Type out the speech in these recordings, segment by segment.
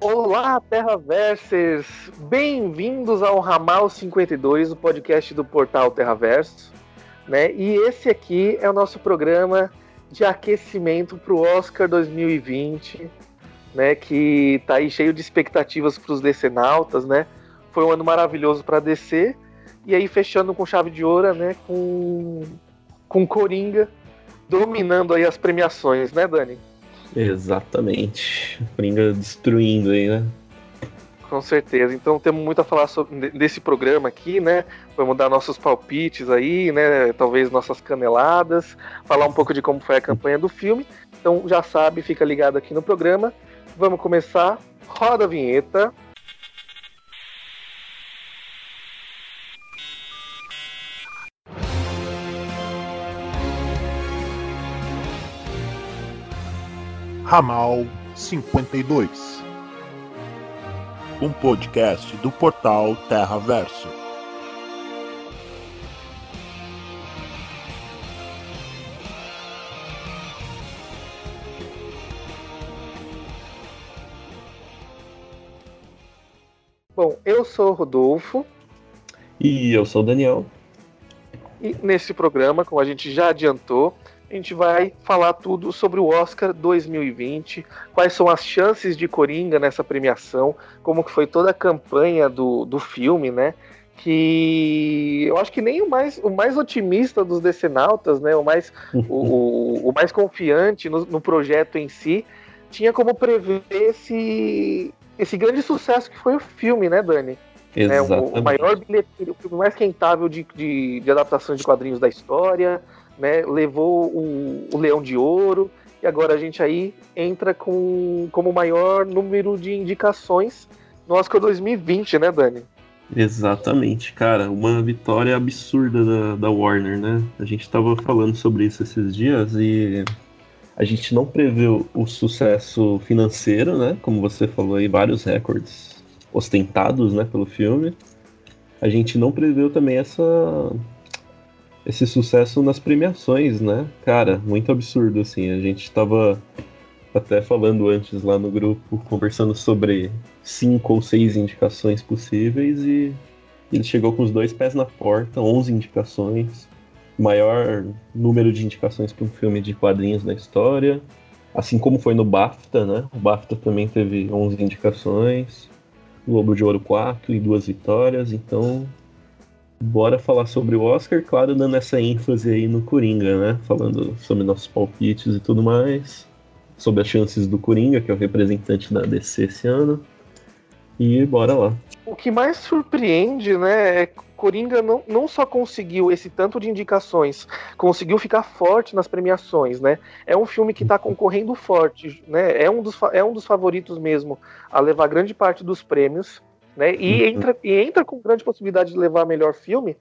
Olá, Terraversers! Bem-vindos ao Ramal 52, o podcast do portal Terraverso. Né? E esse aqui é o nosso programa de aquecimento para o Oscar 2020, né? que está aí cheio de expectativas para os decenautas. Né? Foi um ano maravilhoso para DC. E aí, fechando com chave de ouro, né? com, com Coringa dominando aí as premiações, né, Dani? Exatamente. Coringa destruindo aí, né? Com certeza. Então temos muito a falar sobre, desse programa aqui, né? Vamos dar nossos palpites aí, né? Talvez nossas caneladas, falar um pouco de como foi a campanha do filme. Então já sabe, fica ligado aqui no programa. Vamos começar. Roda a vinheta. Ramal 52, um podcast do portal Terra Verso. Bom, eu sou o Rodolfo. E eu sou o Daniel. E nesse programa, como a gente já adiantou, a gente vai falar tudo sobre o Oscar 2020, quais são as chances de Coringa nessa premiação, como que foi toda a campanha do, do filme, né? Que eu acho que nem o mais, o mais otimista dos decenautas, né? O mais, o, o, mais confiante no, no projeto em si, tinha como prever esse, esse grande sucesso que foi o filme, né, Dani? Exatamente. É, o, o maior bilheteiro, o filme mais rentável de, de, de adaptação de quadrinhos da história, né, levou o, o, Leão de Ouro, e agora a gente aí entra com como maior número de indicações no Oscar 2020, né, Dani? Exatamente, cara, uma vitória absurda da, da Warner, né? A gente estava falando sobre isso esses dias e a gente não preveu o sucesso financeiro, né? Como você falou aí, vários recordes ostentados, né, pelo filme. A gente não preveu também essa esse sucesso nas premiações, né? Cara, muito absurdo, assim. A gente tava até falando antes lá no grupo, conversando sobre cinco ou seis indicações possíveis e ele chegou com os dois pés na porta, 11 indicações, maior número de indicações para um filme de quadrinhos na história, assim como foi no BAFTA, né? O BAFTA também teve 11 indicações, Globo de Ouro 4 e duas vitórias, então Bora falar sobre o Oscar, claro, dando essa ênfase aí no Coringa, né? Falando sobre nossos palpites e tudo mais. Sobre as chances do Coringa, que é o representante da DC esse ano. E bora lá. O que mais surpreende, né, é que Coringa não, não só conseguiu esse tanto de indicações, conseguiu ficar forte nas premiações, né? É um filme que está concorrendo forte, né? É um, dos, é um dos favoritos mesmo a levar grande parte dos prêmios né? E, uhum. entra, e entra com grande possibilidade de levar melhor filme.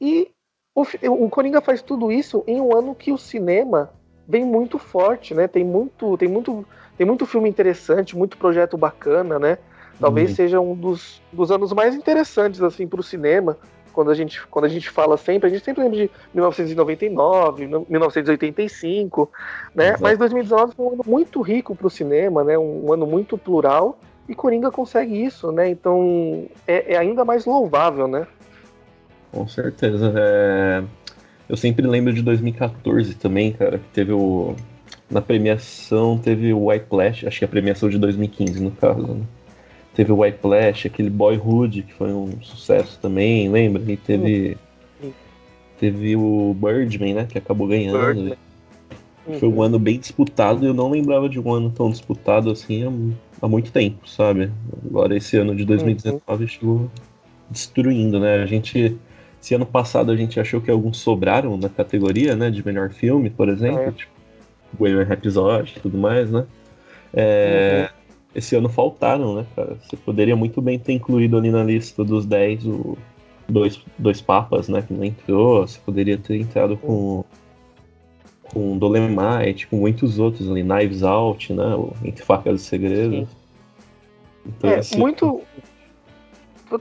E o, o Coringa faz tudo isso em um ano que o cinema vem muito forte, né? Tem muito, tem muito, tem muito filme interessante, muito projeto bacana, né? Talvez uhum. seja um dos, dos anos mais interessantes assim para o cinema. Quando a, gente, quando a gente fala sempre, a gente sempre lembra de 1999, 1985, né? Exato. Mas 2019 foi um ano muito rico para o cinema, né? Um, um ano muito plural e Coringa consegue isso, né? Então é, é ainda mais louvável, né? Com certeza. É... Eu sempre lembro de 2014 também, cara, que teve o. Na premiação teve o White Flash, acho que é a premiação de 2015 no caso, né? Teve o White Flash, aquele Boyhood, que foi um sucesso também, lembra? E teve. Teve o Birdman, né? Que acabou ganhando. Birdman. Foi um ano bem disputado e eu não lembrava de um ano tão disputado assim há, muito tempo, sabe? Agora esse ano de 2019 uhum. chegou destruindo, né? A gente. Se ano passado a gente achou que alguns sobraram na categoria, né? De melhor filme, por exemplo, é. tipo Bohemian Rhapsody e tudo mais, né? É, uhum. Esse ano faltaram, né, cara? Você poderia muito bem ter incluído ali na lista dos 10 o dois, dois papas, né? Que não entrou. Você poderia ter entrado com com Dolemite, com muitos outros ali, Knives Out, né? Entre Facas e Segredos. Então, é, assim, muito.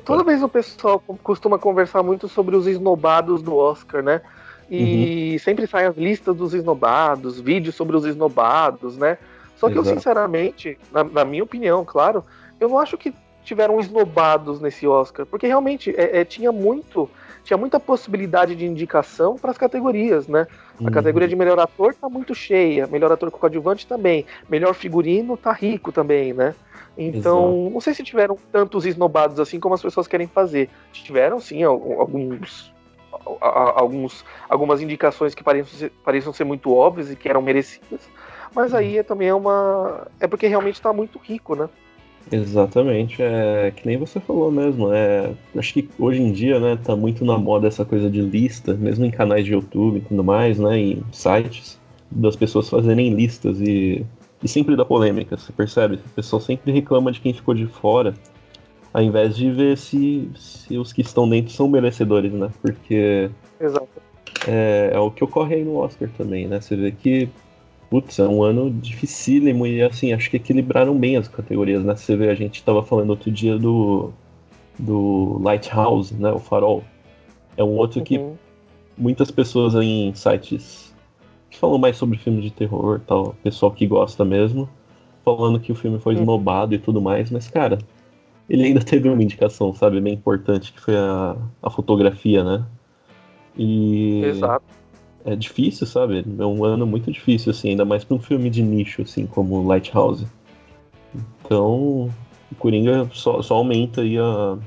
Toda vez o pessoal costuma conversar muito sobre os esnobados do Oscar, né? E uhum. sempre saem as listas dos esnobados, vídeos sobre os esnobados, né? Só que Exato. eu, sinceramente, na, na, minha opinião, claro, eu não acho que tiveram esnobados nesse Oscar, porque realmente é, é, tinha muito, tinha muita possibilidade de indicação para as categorias, né? A uhum. categoria de melhor ator tá muito cheia, melhor ator coadjuvante também, melhor figurino tá rico também, né? Então, Exato. não sei se tiveram tantos esnobados assim como as pessoas querem fazer. Tiveram sim alguns alguns, algumas indicações que parecem ser, ser muito óbvias e que eram merecidas, mas aí é, também é uma. É porque realmente está muito rico, né? Exatamente, é que nem você falou mesmo. É, acho que hoje em dia, né, tá muito na moda essa coisa de lista, mesmo em canais de YouTube e tudo mais, né, em sites, das pessoas fazerem listas e, e sempre dá polêmica, você percebe? O pessoal sempre reclama de quem ficou de fora, ao invés de ver se, se os que estão dentro são merecedores, né? Porque Exato. É, é o que ocorre aí no Oscar também, né? Você vê que putz, é um ano dificílimo e assim, acho que equilibraram bem as categorias, né? Você vê, a gente estava falando outro dia do, do Lighthouse, né? O Farol. É um outro uhum. que muitas pessoas em sites que falam mais sobre filmes de terror, tal, pessoal que gosta mesmo, falando que o filme foi uhum. esnobado e tudo mais, mas cara, ele ainda teve uma indicação, sabe, bem importante, que foi a, a fotografia, né? E Exato é difícil, sabe? É um ano muito difícil, assim, ainda mais para um filme de nicho, assim, como Lighthouse. Então, o Coringa só, só aumenta aí a,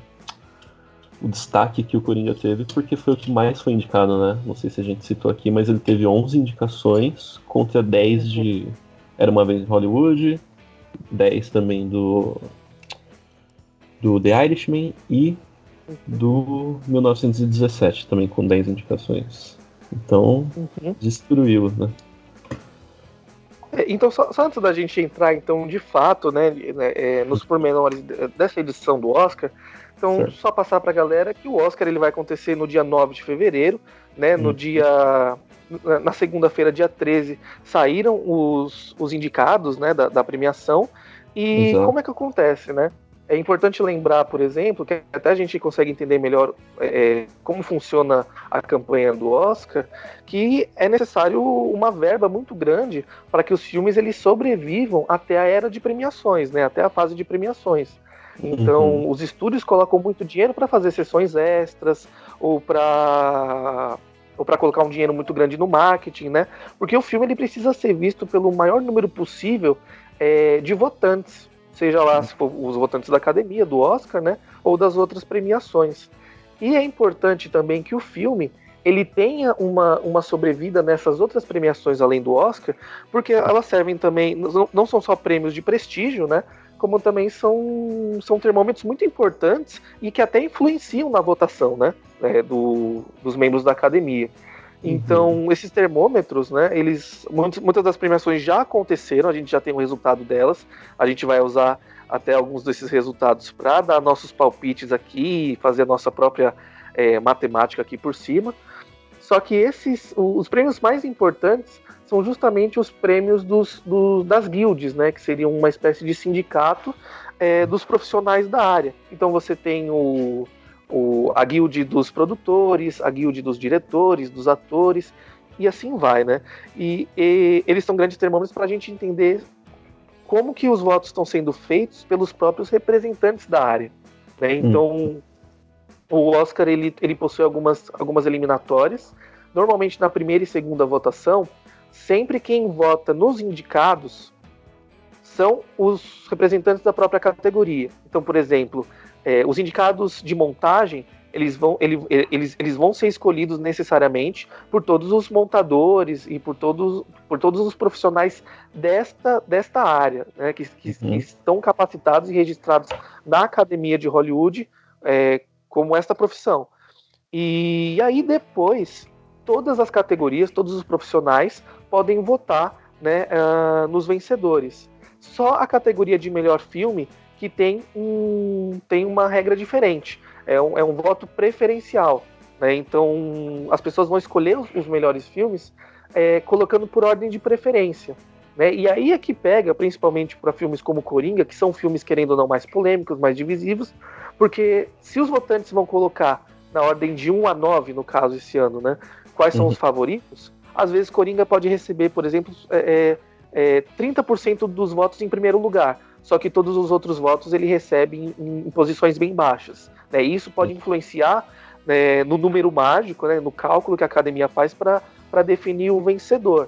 o destaque que o Coringa teve, porque foi o que mais foi indicado, né? Não sei se a gente citou aqui, mas ele teve 11 indicações contra 10 de Era Uma Vez em Hollywood, 10 também do, do The Irishman e do 1917, também com 10 indicações. Então, uhum. destruiu, né? É, então, só, só, antes da gente entrar, então, de fato, né, né é, nos pormenores dessa edição do Oscar, então, certo. só passar para a galera que o Oscar ele vai acontecer no dia 9 de fevereiro, né, no uhum. dia... Na segunda-feira, dia 13, saíram os, os indicados, né, da, da premiação, e Exato. como é que acontece, né? É importante lembrar, por exemplo, que até a gente consegue entender melhor é, como funciona a campanha do Oscar, que é necessário uma verba muito grande para que os filmes eles sobrevivam até a era de premiações, né? Até a fase de premiações. Então, uhum. os estúdios colocam muito dinheiro para fazer sessões extras ou para ou para colocar um dinheiro muito grande no marketing, né? Porque o filme ele precisa ser visto pelo maior número possível é, de votantes seja lá se for os votantes da academia, do Oscar, né, ou das outras premiações. E é importante também que o filme ele tenha uma, uma sobrevida nessas outras premiações além do Oscar, porque elas servem também, não, não são só prêmios de prestígio, né, como também são, são termômetros muito importantes e que até influenciam na votação, né, é, do, dos membros da academia. Então, uhum. esses termômetros, né, eles muitas, das premiações já aconteceram, a gente já tem o resultado delas. A gente vai usar até alguns desses resultados para dar nossos palpites aqui, fazer a nossa própria é, matemática aqui por cima. Só que esses, os prêmios mais importantes são justamente os prêmios dos, dos das guildes, né, que seriam uma espécie de sindicato é, dos profissionais da área. Então você tem o o, a guild dos produtores, a guild dos diretores, dos atores, e assim vai, né? E, e eles são grandes termômetros para a gente entender como que os votos estão sendo feitos pelos próprios representantes da área. Né? Hum. Então, hum. o Oscar ele, ele possui algumas, algumas eliminatórias. Normalmente, na primeira e segunda votação, sempre quem vota nos indicados são os representantes da própria categoria. Então, por exemplo, é, os indicados de montagem eles vão, ele, eles, eles vão ser escolhidos necessariamente por todos os montadores e por todos, por todos os profissionais desta, desta área, né, que, que, uhum. que estão capacitados e registrados na Academia de Hollywood é, como esta profissão. E aí depois, todas as categorias, todos os profissionais podem votar né, uh, nos vencedores. Só a categoria de melhor filme que tem, um, tem uma regra diferente. É um, é um voto preferencial. Né? Então, as pessoas vão escolher os, os melhores filmes é, colocando por ordem de preferência. Né? E aí é que pega, principalmente para filmes como Coringa, que são filmes, querendo ou não, mais polêmicos, mais divisivos, porque se os votantes vão colocar na ordem de 1 a 9, no caso, esse ano, né? Quais são uhum. os favoritos? Às vezes Coringa pode receber, por exemplo, é, é é, 30% dos votos em primeiro lugar, só que todos os outros votos ele recebe em, em posições bem baixas. Né? Isso pode influenciar né, no número mágico, né, no cálculo que a academia faz para definir o vencedor.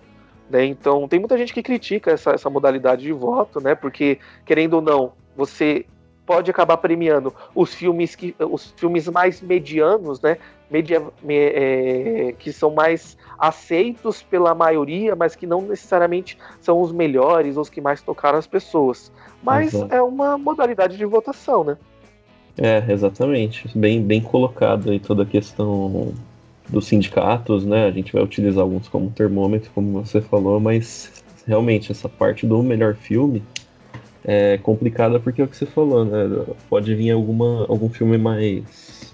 Né? Então, tem muita gente que critica essa, essa modalidade de voto, né? porque, querendo ou não, você pode acabar premiando os filmes que os filmes mais medianos, né, media, me, é, que são mais aceitos pela maioria, mas que não necessariamente são os melhores, os que mais tocaram as pessoas. Mas Exato. é uma modalidade de votação, né? É, exatamente. Bem, bem colocado aí toda a questão dos sindicatos, né? A gente vai utilizar alguns como termômetro, como você falou, mas realmente essa parte do melhor filme é complicada porque é o que você falou, né? Pode vir alguma, algum filme mais.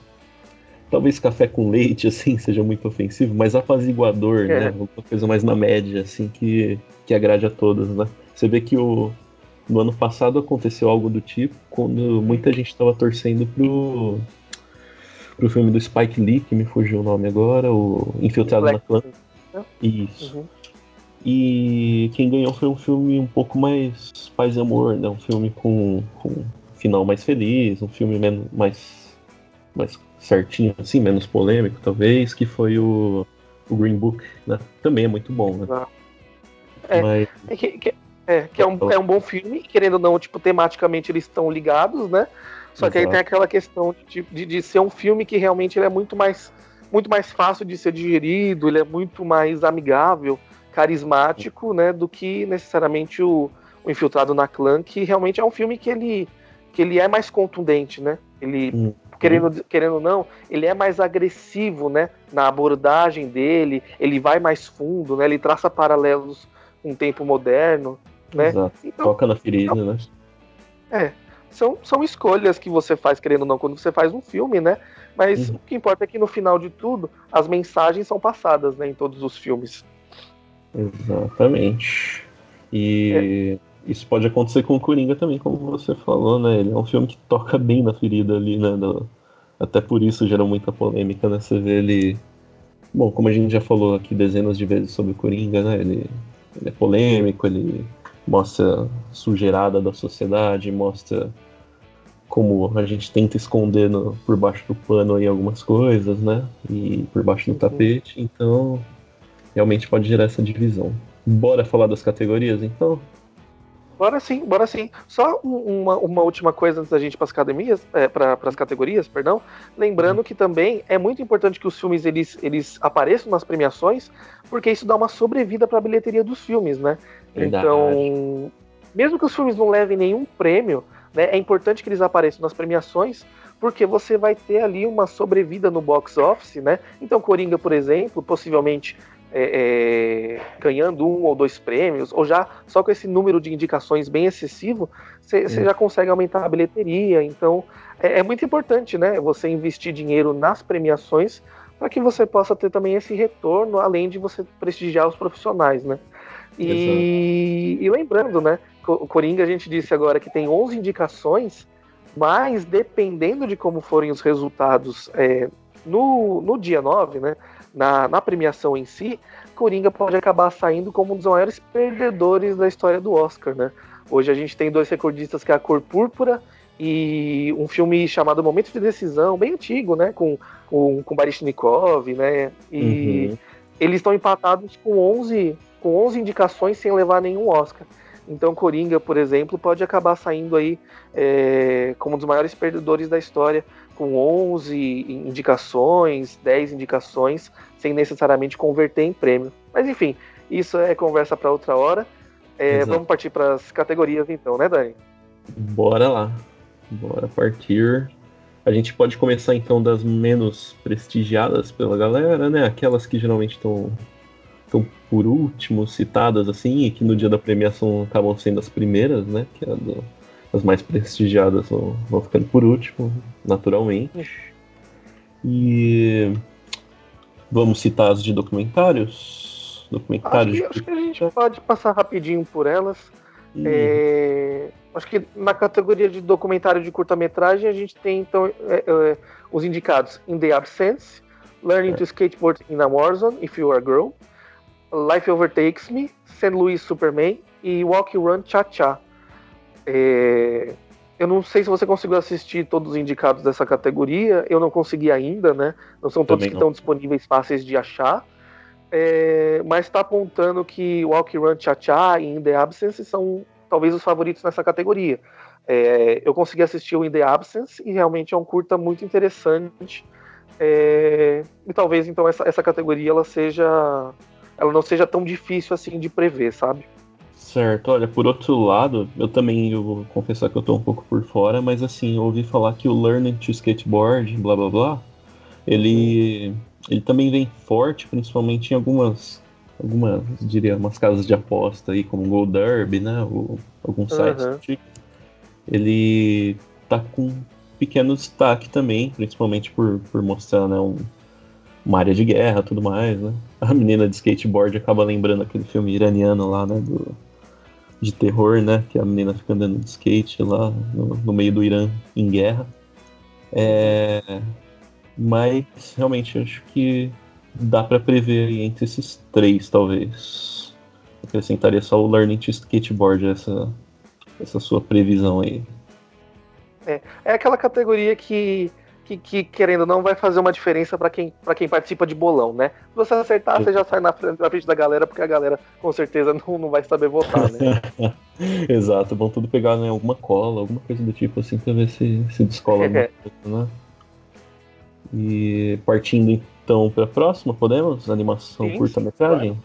Talvez café com leite, assim, seja muito ofensivo, mas apaziguador, é. né? Alguma coisa mais na média, assim, que, que agrade a todos, né? Você vê que o, no ano passado aconteceu algo do tipo, quando muita gente estava torcendo pro, pro filme do Spike Lee, que me fugiu o nome agora, o Infiltrado Black na Clã. Isso. Uhum. E quem ganhou foi um filme um pouco mais paz e amor, né? Um filme com, com um final mais feliz, um filme menos, mais, mais certinho, assim, menos polêmico, talvez, que foi o, o Green Book, né? Também é muito bom, né? Ah. É, Mas... é, que, que, é, que é, um, é um bom filme, querendo ou não, tipo, tematicamente eles estão ligados, né? Só Exato. que aí tem aquela questão de, de, de ser um filme que realmente ele é muito mais, muito mais fácil de ser digerido, ele é muito mais amigável carismático, né, do que necessariamente o, o Infiltrado na Clã, que realmente é um filme que ele, que ele é mais contundente, né? Ele, hum. querendo, querendo ou não, ele é mais agressivo, né, na abordagem dele, ele vai mais fundo, né, ele traça paralelos com o tempo moderno, né? Exato. Então, Toca na ferida, então, né? É, são, são escolhas que você faz, querendo ou não, quando você faz um filme, né? Mas uhum. o que importa é que no final de tudo, as mensagens são passadas, né, em todos os filmes. Exatamente. E é. isso pode acontecer com o Coringa também, como você falou, né? Ele é um filme que toca bem na ferida ali, né? Do... Até por isso gerou muita polêmica, né? Você vê ele. Bom, como a gente já falou aqui dezenas de vezes sobre o Coringa, né? Ele, ele é polêmico, ele mostra sujeirada da sociedade, mostra como a gente tenta esconder no, por baixo do pano aí algumas coisas, né? E por baixo do uhum. tapete. Então, realmente pode gerar essa divisão. Bora falar das categorias, então? Bora sim, bora sim. Só uma, uma última coisa antes da gente ir para as academias, é, para as categorias, perdão. Lembrando uhum. que também é muito importante que os filmes eles, eles apareçam nas premiações, porque isso dá uma sobrevida para a bilheteria dos filmes, né? Verdade. Então, mesmo que os filmes não levem nenhum prêmio, né, é importante que eles apareçam nas premiações, porque você vai ter ali uma sobrevida no box office, né? Então, Coringa, por exemplo, possivelmente é, é, ganhando um ou dois prêmios, ou já só com esse número de indicações bem excessivo, você já consegue aumentar a bilheteria. Então é, é, muito importante, né? Você investir dinheiro nas premiações para que você possa ter também esse retorno, além de você prestigiar os profissionais, né? E, e lembrando, né? O Coringa a gente disse agora que tem 11 indicações, mas dependendo de como forem os resultados é, no, no dia 9, né? Na, na premiação em si, Coringa pode acabar saindo como um dos maiores perdedores da história do Oscar, né? Hoje a gente tem dois recordistas que é a Cor Púrpura e um filme chamado Momento de Decisão, bem antigo, né? Com, com, com Baryshnikov, né? E uhum. eles estão empatados com 11, com 11 indicações sem levar nenhum Oscar. Então Coringa, por exemplo, pode acabar saindo aí é, como um dos maiores perdedores da história com 11 indicações, 10 indicações, sem necessariamente converter em prêmio. Mas enfim, isso é conversa para outra hora. É, vamos partir para as categorias então, né, Dani? Bora lá. Bora partir. A gente pode começar então das menos prestigiadas pela galera, né? Aquelas que geralmente estão estão por último citadas assim e que no dia da premiação acabam sendo as primeiras, né? Que é a do as mais prestigiadas vão, vão ficando por último, naturalmente. E vamos citar as de documentários? Documentários. Acho que, acho que a gente pode passar rapidinho por elas. E... É, acho que na categoria de documentário de curta-metragem a gente tem então é, é, os indicados In the Absence, Learning to Skateboard in a Warzone, If You Are a Girl, Life Overtakes Me, St. Louis Superman e Walk Run Cha Cha. É, eu não sei se você conseguiu assistir todos os indicados dessa categoria, eu não consegui ainda, né? Não são todos Também que não. estão disponíveis fáceis de achar. É, mas está apontando que Walk Run Cha Cha e In The Absence são talvez os favoritos nessa categoria. É, eu consegui assistir o In The Absence e realmente é um curta muito interessante. É, e talvez então essa, essa categoria ela seja ela não seja tão difícil assim de prever, sabe? Certo, olha, por outro lado, eu também eu vou confessar que eu tô um pouco por fora, mas assim, eu ouvi falar que o Learning to Skateboard, blá blá blá, ele, ele também vem forte, principalmente em algumas, algumas, diria, umas casas de aposta aí, como o Gold Derby, né, ou alguns sites. Uhum. Ele tá com pequeno destaque também, principalmente por, por mostrar, né, um, uma área de guerra tudo mais, né? A menina de skateboard acaba lembrando aquele filme iraniano lá, né? Do, de terror, né? Que a menina fica andando de skate lá no, no meio do Irã em guerra. É, mas realmente acho que dá para prever entre esses três, talvez. Acrescentaria só o Learning to Skateboard, essa, essa sua previsão aí. É, é aquela categoria que que, que, querendo ou não, vai fazer uma diferença para quem, quem participa de bolão, né? Se você acertar, você já sai na frente, na frente da galera, porque a galera com certeza não, não vai saber votar, né? Exato, vão tudo pegar né, alguma cola, alguma coisa do tipo assim, pra ver se, se descola alguma coisa, né? E partindo então para a próxima, podemos? Animação curta-metragem?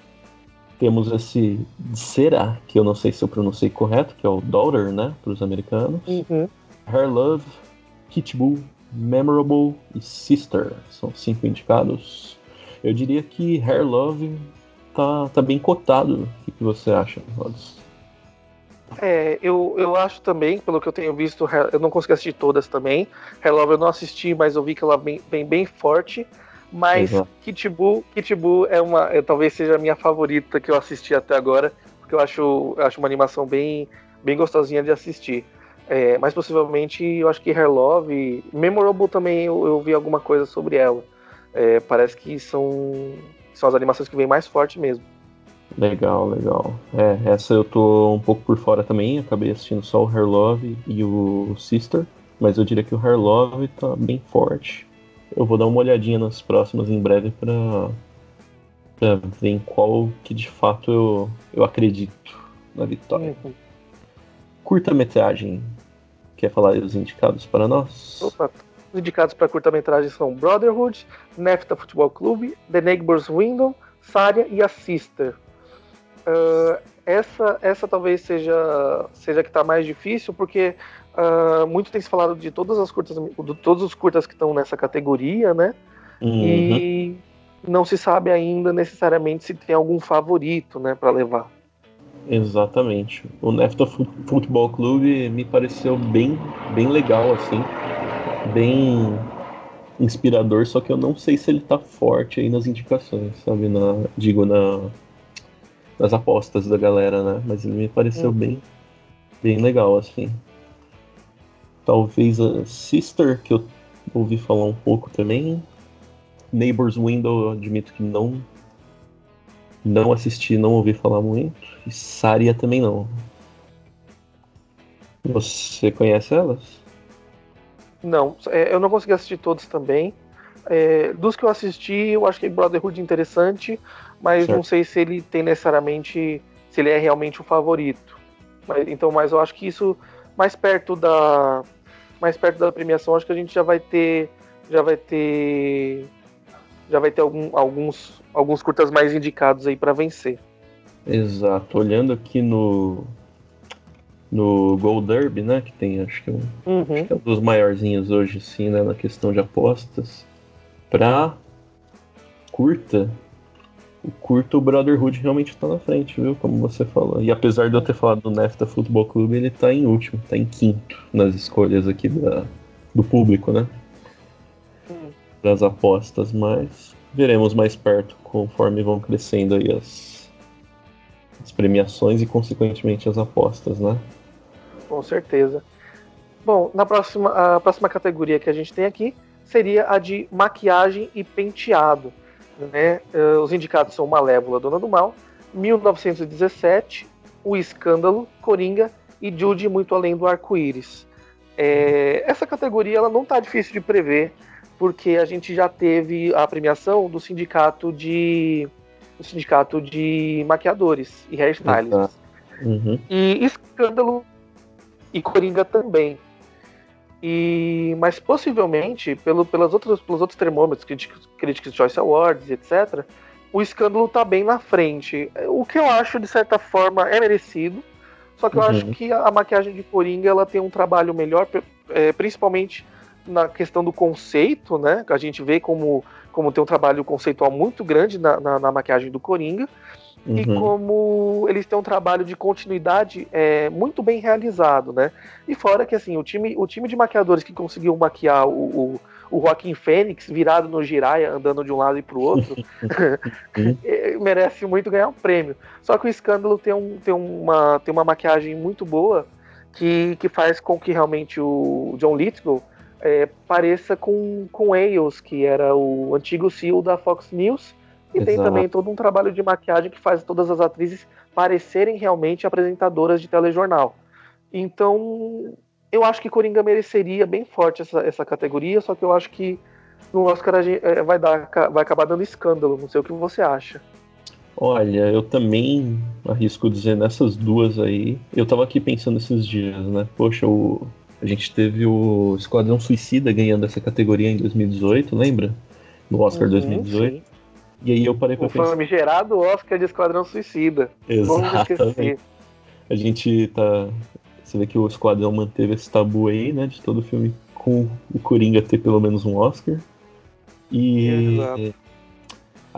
Temos esse Será, que eu não sei se eu pronunciei correto, que é o Daughter, né? Para os americanos. Uhum. Hair Love, Kit Bull, Memorable e Sister. São cinco indicados. Eu diria que Hair Love tá, tá bem cotado. O que, que você acha? É, eu, eu acho também, pelo que eu tenho visto, eu não consegui assistir todas também. Hair Love eu não assisti, mas eu vi que ela vem bem, bem forte. Mas Kitbu, Kitbu é uma, é, talvez seja a minha favorita que eu assisti até agora, porque eu acho, eu acho uma animação bem, bem gostosinha de assistir. É, mas possivelmente eu acho que Hair Love, Memorable também eu, eu vi alguma coisa sobre ela. É, parece que são, são as animações que vêm mais forte mesmo. Legal, legal. É, essa eu tô um pouco por fora também, acabei assistindo só o Hair Love e o Sister, mas eu diria que o Hair Love tá bem forte. Eu vou dar uma olhadinha nas próximas em breve pra, pra ver em qual que de fato eu, eu acredito na vitória. Uhum. Curta-metragem, Quer falar os indicados para nós? Opa, os indicados para curta-metragem são Brotherhood, Nefta Futebol Clube, The Neighbor's Window, Saria e A Sister. Uh, essa, essa talvez seja, seja a que está mais difícil, porque uh, muito tem se falado de todas as curtas, de todos os curtas que estão nessa categoria, né? Uhum. E não se sabe ainda necessariamente se tem algum favorito, né, para levar. Exatamente. O Nefta Futebol Clube me pareceu bem, bem legal, assim. Bem inspirador, só que eu não sei se ele tá forte aí nas indicações, sabe? Na, digo, na, nas apostas da galera, né? Mas ele me pareceu uhum. bem, bem legal, assim. Talvez a Sister, que eu ouvi falar um pouco também. Neighbor's Window, eu admito que não não assisti, não ouvi falar muito. E Saria também não. Você conhece elas? Não, é, eu não consegui assistir todos também. É, dos que eu assisti, eu acho que Brotherhood é interessante, mas certo. não sei se ele tem necessariamente. se ele é realmente o favorito. Mas, então, mas eu acho que isso, mais perto da. Mais perto da premiação, acho que a gente já vai ter. Já vai ter já vai ter algum, alguns, alguns curtas mais indicados aí para vencer. Exato. Olhando aqui no no Gold Derby, né, que tem acho que, um, uhum. acho que é um dos maiorzinhos hoje, sim, né, na questão de apostas. Pra curta, o curto o Brotherhood realmente está na frente, viu? Como você falou. E apesar de eu ter falado do Nefta Futebol Clube, ele está em último, está em quinto nas escolhas aqui da, do público, né? das apostas, mas veremos mais perto conforme vão crescendo aí as, as premiações e consequentemente as apostas, né? Com certeza. Bom, na próxima, a próxima categoria que a gente tem aqui seria a de maquiagem e penteado. né? Uh, os indicados são Malévola, Dona do Mal, 1917, O Escândalo, Coringa e Jude Muito Além do Arco-Íris. É, essa categoria ela não está difícil de prever, porque a gente já teve a premiação do sindicato de do sindicato de maquiadores e hairstylists. Uhum. E Escândalo e Coringa também. E, mas possivelmente, pelo, pelas outras, pelos outros termômetros, Critics, Critics Choice Awards, etc., o escândalo está bem na frente. O que eu acho, de certa forma, é merecido. Só que eu uhum. acho que a, a, maquiagem de Coringa ela tem um trabalho melhor, é, principalmente na questão do conceito, né? Que a gente vê como, como tem um trabalho conceitual muito grande na, na, na maquiagem do Coringa. Uhum. E como eles têm um trabalho de continuidade é, muito bem realizado, né? E fora que assim, o time, o time de maquiadores que conseguiu maquiar o, o, o Joaquim Fênix virado no Jiraya, andando de um lado e pro outro, é, merece muito ganhar um prêmio. Só que o escândalo tem, um, tem, uma, tem uma maquiagem muito boa que, que faz com que realmente o John Lithgow é, pareça com, com Ailes, que era o antigo CEO da Fox News e Exato. tem também todo um trabalho de maquiagem que faz todas as atrizes parecerem realmente apresentadoras de telejornal. Então, eu acho que Coringa mereceria bem forte essa, essa categoria, só que eu acho que no Oscar é, vai, dar, vai acabar dando escândalo. Não sei o que você acha. Olha, eu também arrisco dizer nessas duas aí. Eu tava aqui pensando esses dias, né? Poxa, o, a gente teve o Esquadrão Suicida ganhando essa categoria em 2018, lembra? No Oscar uhum, 2018. Sim. E aí eu parei pra o pensar. O famigerado Oscar de Esquadrão Suicida. Exatamente. A gente tá. Você vê que o Esquadrão manteve esse tabu aí, né? De todo filme com o Coringa ter pelo menos um Oscar. E. Exato.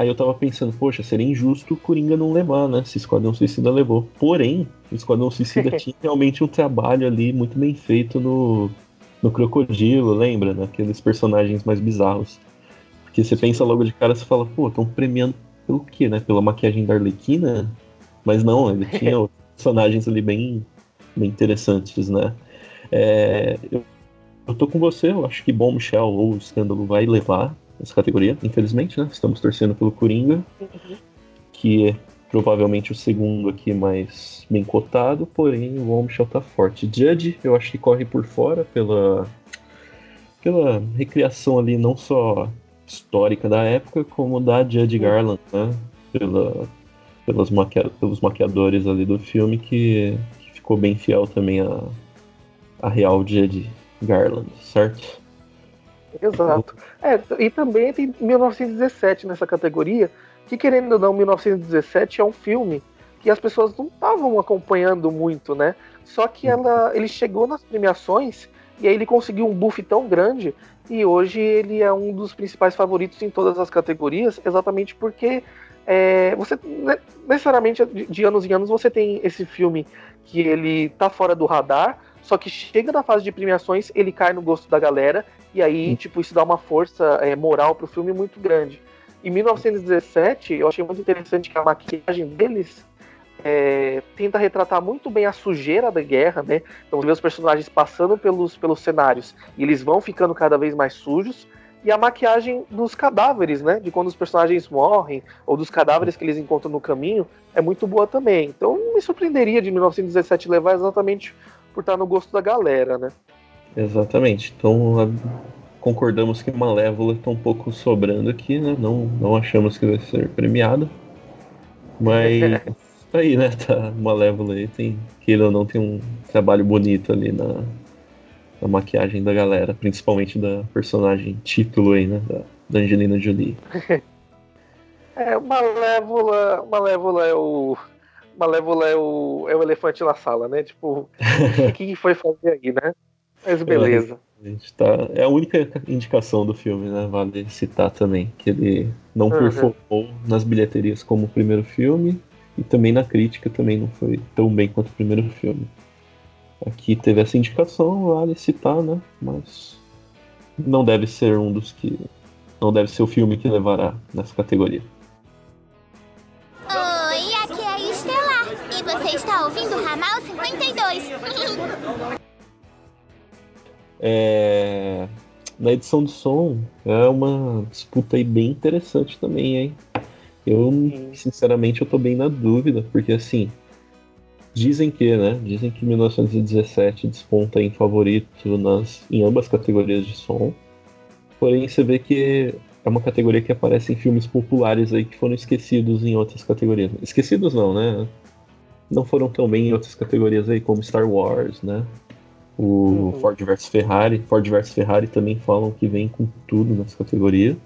Aí eu tava pensando, poxa, seria injusto o Coringa não levar, né? Se Esquadrão Suicida levou. Porém, o Esquadrão Suicida tinha realmente um trabalho ali muito bem feito no, no Crocodilo, lembra? Naqueles né? personagens mais bizarros. Porque você pensa logo de cara, você fala, pô, estão premiando pelo quê, né? Pela maquiagem da Arlequina? Mas não, ele tinha personagens ali bem, bem interessantes, né? É, eu, eu tô com você, eu acho que Bom Michel ou Escândalo vai levar essa categoria, infelizmente, né? Estamos torcendo pelo Coringa, uhum. que é provavelmente o segundo aqui mais bem cotado, porém o Michel tá forte. Judge, eu acho que corre por fora pela, pela recriação ali, não só histórica da época, como da Judge Garland, né? Pela, pelas maquia pelos maquiadores ali do filme, que, que ficou bem fiel também a, a real Judge Garland, certo? Exato. É, e também tem 1917 nessa categoria, que querendo ou não, 1917 é um filme que as pessoas não estavam acompanhando muito, né? Só que ela, ele chegou nas premiações e aí ele conseguiu um buff tão grande e hoje ele é um dos principais favoritos em todas as categorias, exatamente porque é, você né, necessariamente de anos em anos você tem esse filme que ele tá fora do radar, só que chega na fase de premiações, ele cai no gosto da galera, e aí, tipo, isso dá uma força é, moral pro filme muito grande. Em 1917, eu achei muito interessante que a maquiagem deles é, tenta retratar muito bem a sujeira da guerra, né? Então, os personagens passando pelos, pelos cenários e eles vão ficando cada vez mais sujos. E a maquiagem dos cadáveres, né? De quando os personagens morrem, ou dos cadáveres que eles encontram no caminho, é muito boa também. Então, me surpreenderia de 1917 levar exatamente por estar no gosto da galera, né? Exatamente. Então, concordamos que Malévola está um pouco sobrando aqui, né? Não, não achamos que vai ser premiado. Mas tá aí, né? Tá Malévola aí, tem, queira ou não, tem um trabalho bonito ali na, na maquiagem da galera, principalmente da personagem título aí, né? Da, da Angelina Jolie. É, Malévola, Malévola é o. Malévola é o, é o elefante na sala, né? Tipo, o que foi fazer aí, né? Mas beleza. É, tá, é a única indicação do filme, né? Vale citar também. Que ele não uhum. performou nas bilheterias como o primeiro filme e também na crítica também não foi tão bem quanto o primeiro filme. Aqui teve essa indicação, vale citar, né? Mas não deve ser um dos que. Não deve ser o filme que levará nessa categoria. Ramal 52. é... na edição de som é uma disputa aí bem interessante também, hein? Eu, Sim. sinceramente, eu tô bem na dúvida, porque assim, dizem que, né? Dizem que 1917 desponta em favorito nas, em ambas categorias de som. Porém, você vê que é uma categoria que aparece em filmes populares aí que foram esquecidos em outras categorias. Esquecidos não, né? Não foram tão bem em outras categorias aí, como Star Wars, né? O uhum. Ford vs Ferrari. Ford vs Ferrari também falam que vem com tudo nessa categoria.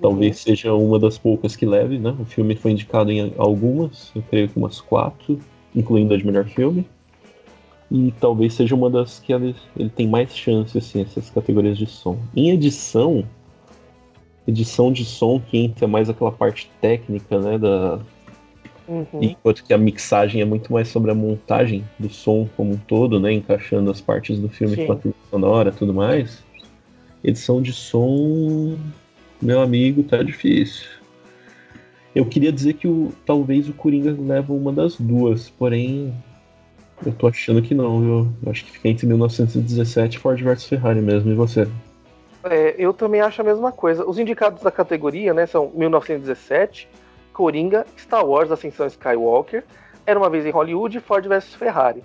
Talvez uhum. seja uma das poucas que leve, né? O filme foi indicado em algumas, eu creio que umas quatro, incluindo a de melhor filme. E talvez seja uma das que ele, ele tem mais chance, assim, essas categorias de som. Em edição, edição de som que entra mais aquela parte técnica, né? Da... Uhum. Enquanto que a mixagem é muito mais sobre a montagem do som como um todo, né? Encaixando as partes do filme Sim. com a trilha sonora e tudo mais. Edição de som, meu amigo, tá difícil. Eu queria dizer que o, talvez o Coringa leva uma das duas, porém eu tô achando que não, viu? Eu acho que fica entre 1917 e Ford vs Ferrari mesmo, e você? É, eu também acho a mesma coisa. Os indicados da categoria, né, são 1917, Coringa, Star Wars, Ascensão Skywalker, Era Uma Vez em Hollywood e Ford vs Ferrari.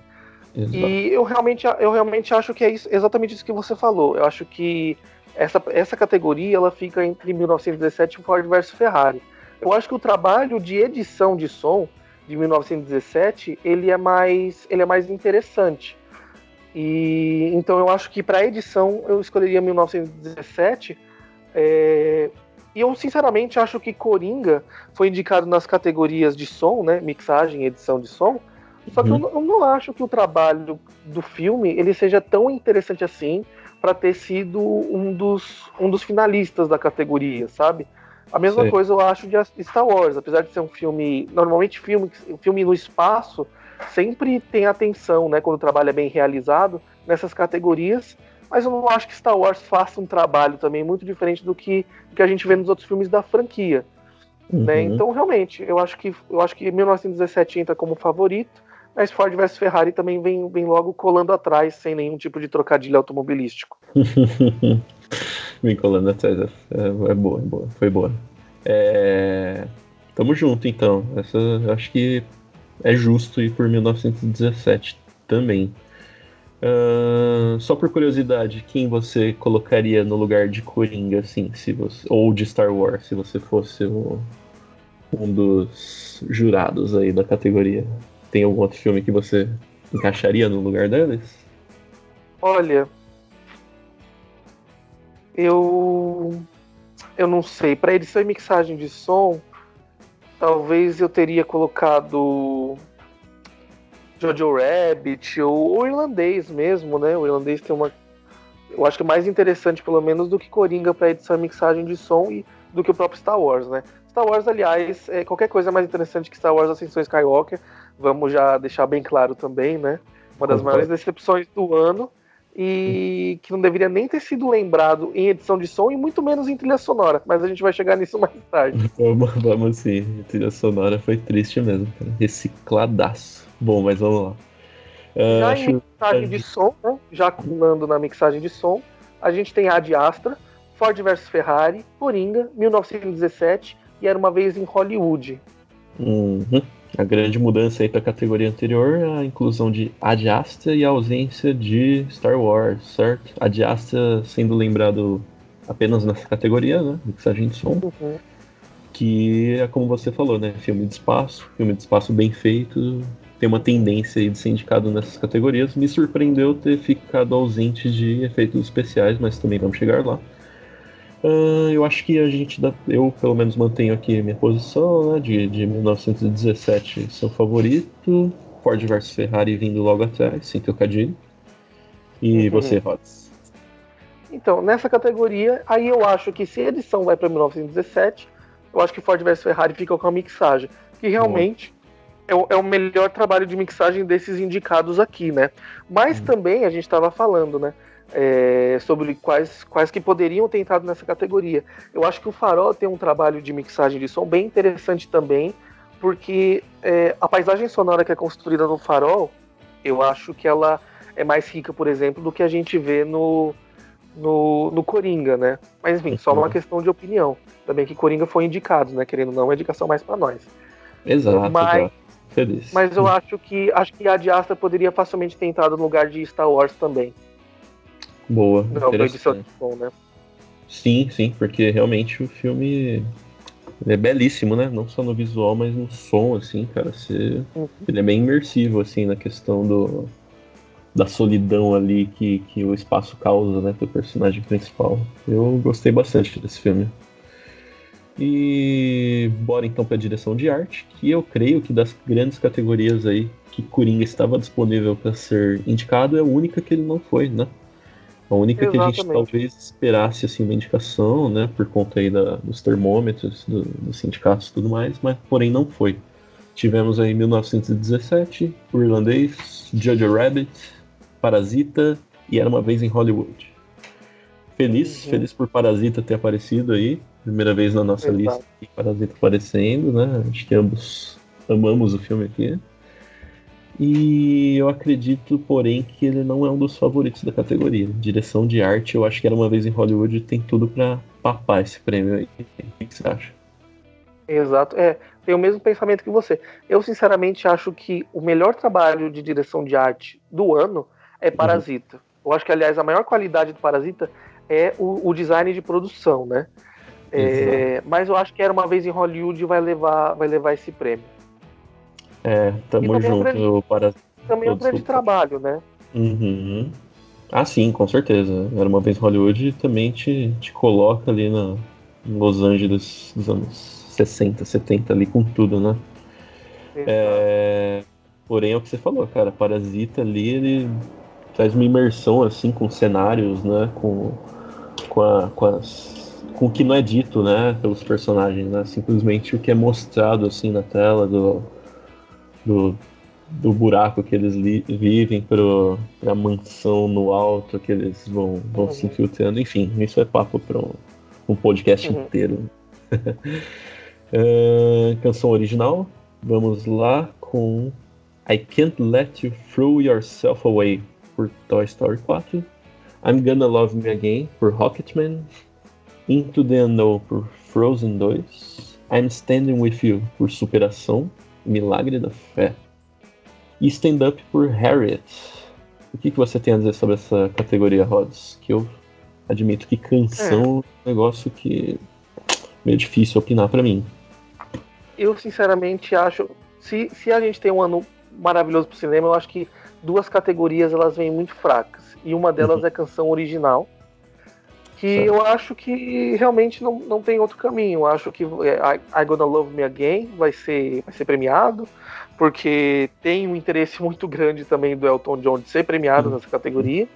Exato. E eu realmente, eu realmente acho que é isso, exatamente isso que você falou. Eu acho que essa, essa categoria ela fica entre 1917 e Ford vs Ferrari. Eu acho que o trabalho de edição de som de 1917 ele é mais, ele é mais interessante. E então eu acho que para edição eu escolheria 1917. É, e eu sinceramente acho que Coringa foi indicado nas categorias de som, né, mixagem e edição de som. Só que uhum. eu, eu, não acho que o trabalho do filme ele seja tão interessante assim para ter sido um dos, um dos finalistas da categoria, sabe? A mesma Sei. coisa eu acho de Star Wars, apesar de ser um filme, normalmente filme, filme no espaço sempre tem atenção, né, quando o trabalho é bem realizado nessas categorias, mas eu não acho que Star Wars faça um trabalho também muito diferente do que, do que a gente vê nos outros filmes da franquia. Né? Uhum. Né? Então, realmente, eu acho que eu acho que 1917 entra como favorito, mas Ford vs Ferrari também vem, vem logo colando atrás, sem nenhum tipo de trocadilho automobilístico. vem colando atrás, é, é, boa, é boa, foi boa. É... Tamo junto, então. Essa acho que é justo ir por 1917 também. Uh, só por curiosidade, quem você colocaria no lugar de Coringa, assim, se você, ou de Star Wars, se você fosse o, um dos jurados aí da categoria? Tem algum outro filme que você encaixaria no lugar deles? Olha, eu eu não sei. Para edição e mixagem de som, talvez eu teria colocado Jojo Rabbit ou o irlandês mesmo, né? O irlandês tem uma. Eu acho que é mais interessante, pelo menos, do que Coringa para edição e mixagem de som e do que o próprio Star Wars, né? Star Wars, aliás, é, qualquer coisa é mais interessante que Star Wars Ascensão Skywalker. Vamos já deixar bem claro também, né? Uma das maiores decepções do ano e que não deveria nem ter sido lembrado em edição de som e muito menos em trilha sonora, mas a gente vai chegar nisso mais tarde. Vamos, vamos sim, a trilha sonora foi triste mesmo, cara. recicladaço. Bom, mas vamos lá. Uh, já em mixagem de som, né? já pulando na mixagem de som, a gente tem Ad Astra, Ford vs Ferrari, Coringa, 1917 e Era Uma Vez em Hollywood. Uhum. A grande mudança aí para a categoria anterior é a inclusão de Ad Astra e a ausência de Star Wars, certo? Ad Astra sendo lembrado apenas nessa categoria, né? Mixagem de som. Uhum. Que é como você falou, né? Filme de espaço, filme de espaço bem feito, tem uma tendência de ser indicado nessas categorias. Me surpreendeu ter ficado ausente de efeitos especiais, mas também vamos chegar lá. Uh, eu acho que a gente dá, eu pelo menos mantenho aqui a minha posição, né, de, de 1917 seu favorito, Ford vs Ferrari vindo logo atrás, sem trocadilho. E uhum. você, Rods? Então, nessa categoria, aí eu acho que se a edição vai para 1917, eu acho que Ford vs Ferrari fica com a mixagem, que realmente é o, é o, melhor trabalho de mixagem desses indicados aqui, né? Mas uhum. também a gente estava falando, né? É, sobre quais, quais que poderiam ter entrado nessa categoria. Eu acho que o Farol tem um trabalho de mixagem de som bem interessante também, porque é, a paisagem sonora que é construída no Farol, eu acho que ela é mais rica, por exemplo, do que a gente vê no, no, no Coringa, né? Mas enfim, só uma questão de opinião. Também que Coringa foi indicado, né? Querendo ou não, é indicação mais para nós. Exato, Mas-. Feliz. Mas eu acho que acho que a de Astra poderia facilmente ter entrado no lugar de Star Wars também. Boa, Não, foi interessante. de né? Sim, sim, porque realmente o filme é belíssimo, né? Não só no visual, mas no som, assim, cara. Você... Uhum. Ele é bem imersivo, assim, na questão do da solidão ali que, que o espaço causa, né, pro personagem principal. Eu gostei bastante desse filme. E bora então pra direção de arte, que eu creio que das grandes categorias aí que Coringa estava disponível para ser indicado, é a única que ele não foi, né? A única que a gente Exatamente. talvez esperasse assim uma indicação, né, por conta aí da- dos termômetros, do- dos sindicatos e tudo mais, mas porém não foi. Tivemos aí 1917, O Irlandês, Jojo Rabbit, Parasita e Era uma vez em Hollywood. Feliz, Uhum. feliz por Parasita ter aparecido aí, primeira vez na nossa Exato. lista, Parasita aparecendo, né? Acho que ambos amamos o filme aqui. E eu acredito, porém, que ele não é um dos favoritos da categoria. Direção de arte, eu acho que era uma vez em Hollywood tem tudo pra papar esse prêmio aí. O que você acha? Exato. É, tenho o mesmo pensamento que você. Eu, sinceramente, acho que o melhor trabalho de direção de arte do ano é Parasita. Eu acho que, aliás, a maior qualidade do Parasita é o, o design de produção, né? É, mas eu acho que era uma vez em Hollywood vai levar, vai levar esse prêmio. É, tamo junto, Parasita. Também é um grande trabalho, né? Uhum. Ah, sim, com certeza. Era uma vez em Hollywood e também te, te coloca ali na, em Los Angeles dos anos 60, 70, ali com tudo, né? É, Porém, é o que você falou, cara. Parasita ali, ele traz uma imersão, assim, com cenários, né? Com, com, a- com, as- com o que não é dito, né? Pelos personagens, né? Simplesmente o que é mostrado, assim, na tela do, do, do buraco que eles li- vivem pro, pra mansão no alto que eles vão, vão se Uhum. infiltrando. Enfim, isso é papo para um, um podcast Uhum. inteiro. Ah, canção original, vamos lá com I Can't Let You Throw Yourself Away por Toy Story 4, I'm Gonna Love Me Again por Rocketman, Into the Unknown por Frozen 2, I'm Standing With You por Superação, Milagre da Fé e Stand Up por Harriet. O que, que você tem a dizer sobre essa categoria, Rods? Que eu admito que canção é um negócio que meio difícil opinar pra mim. Eu, sinceramente, acho. Se, se a gente tem um ano maravilhoso pro cinema, eu acho que duas categorias elas vêm muito fracas. E uma delas Uhum. é canção original. Que eu acho que realmente não, não tem outro caminho. Eu acho que é, I, I Gonna Love Me Again vai ser, vai ser premiado, porque tem um interesse muito grande também do Elton John de ser premiado Uhum. nessa categoria.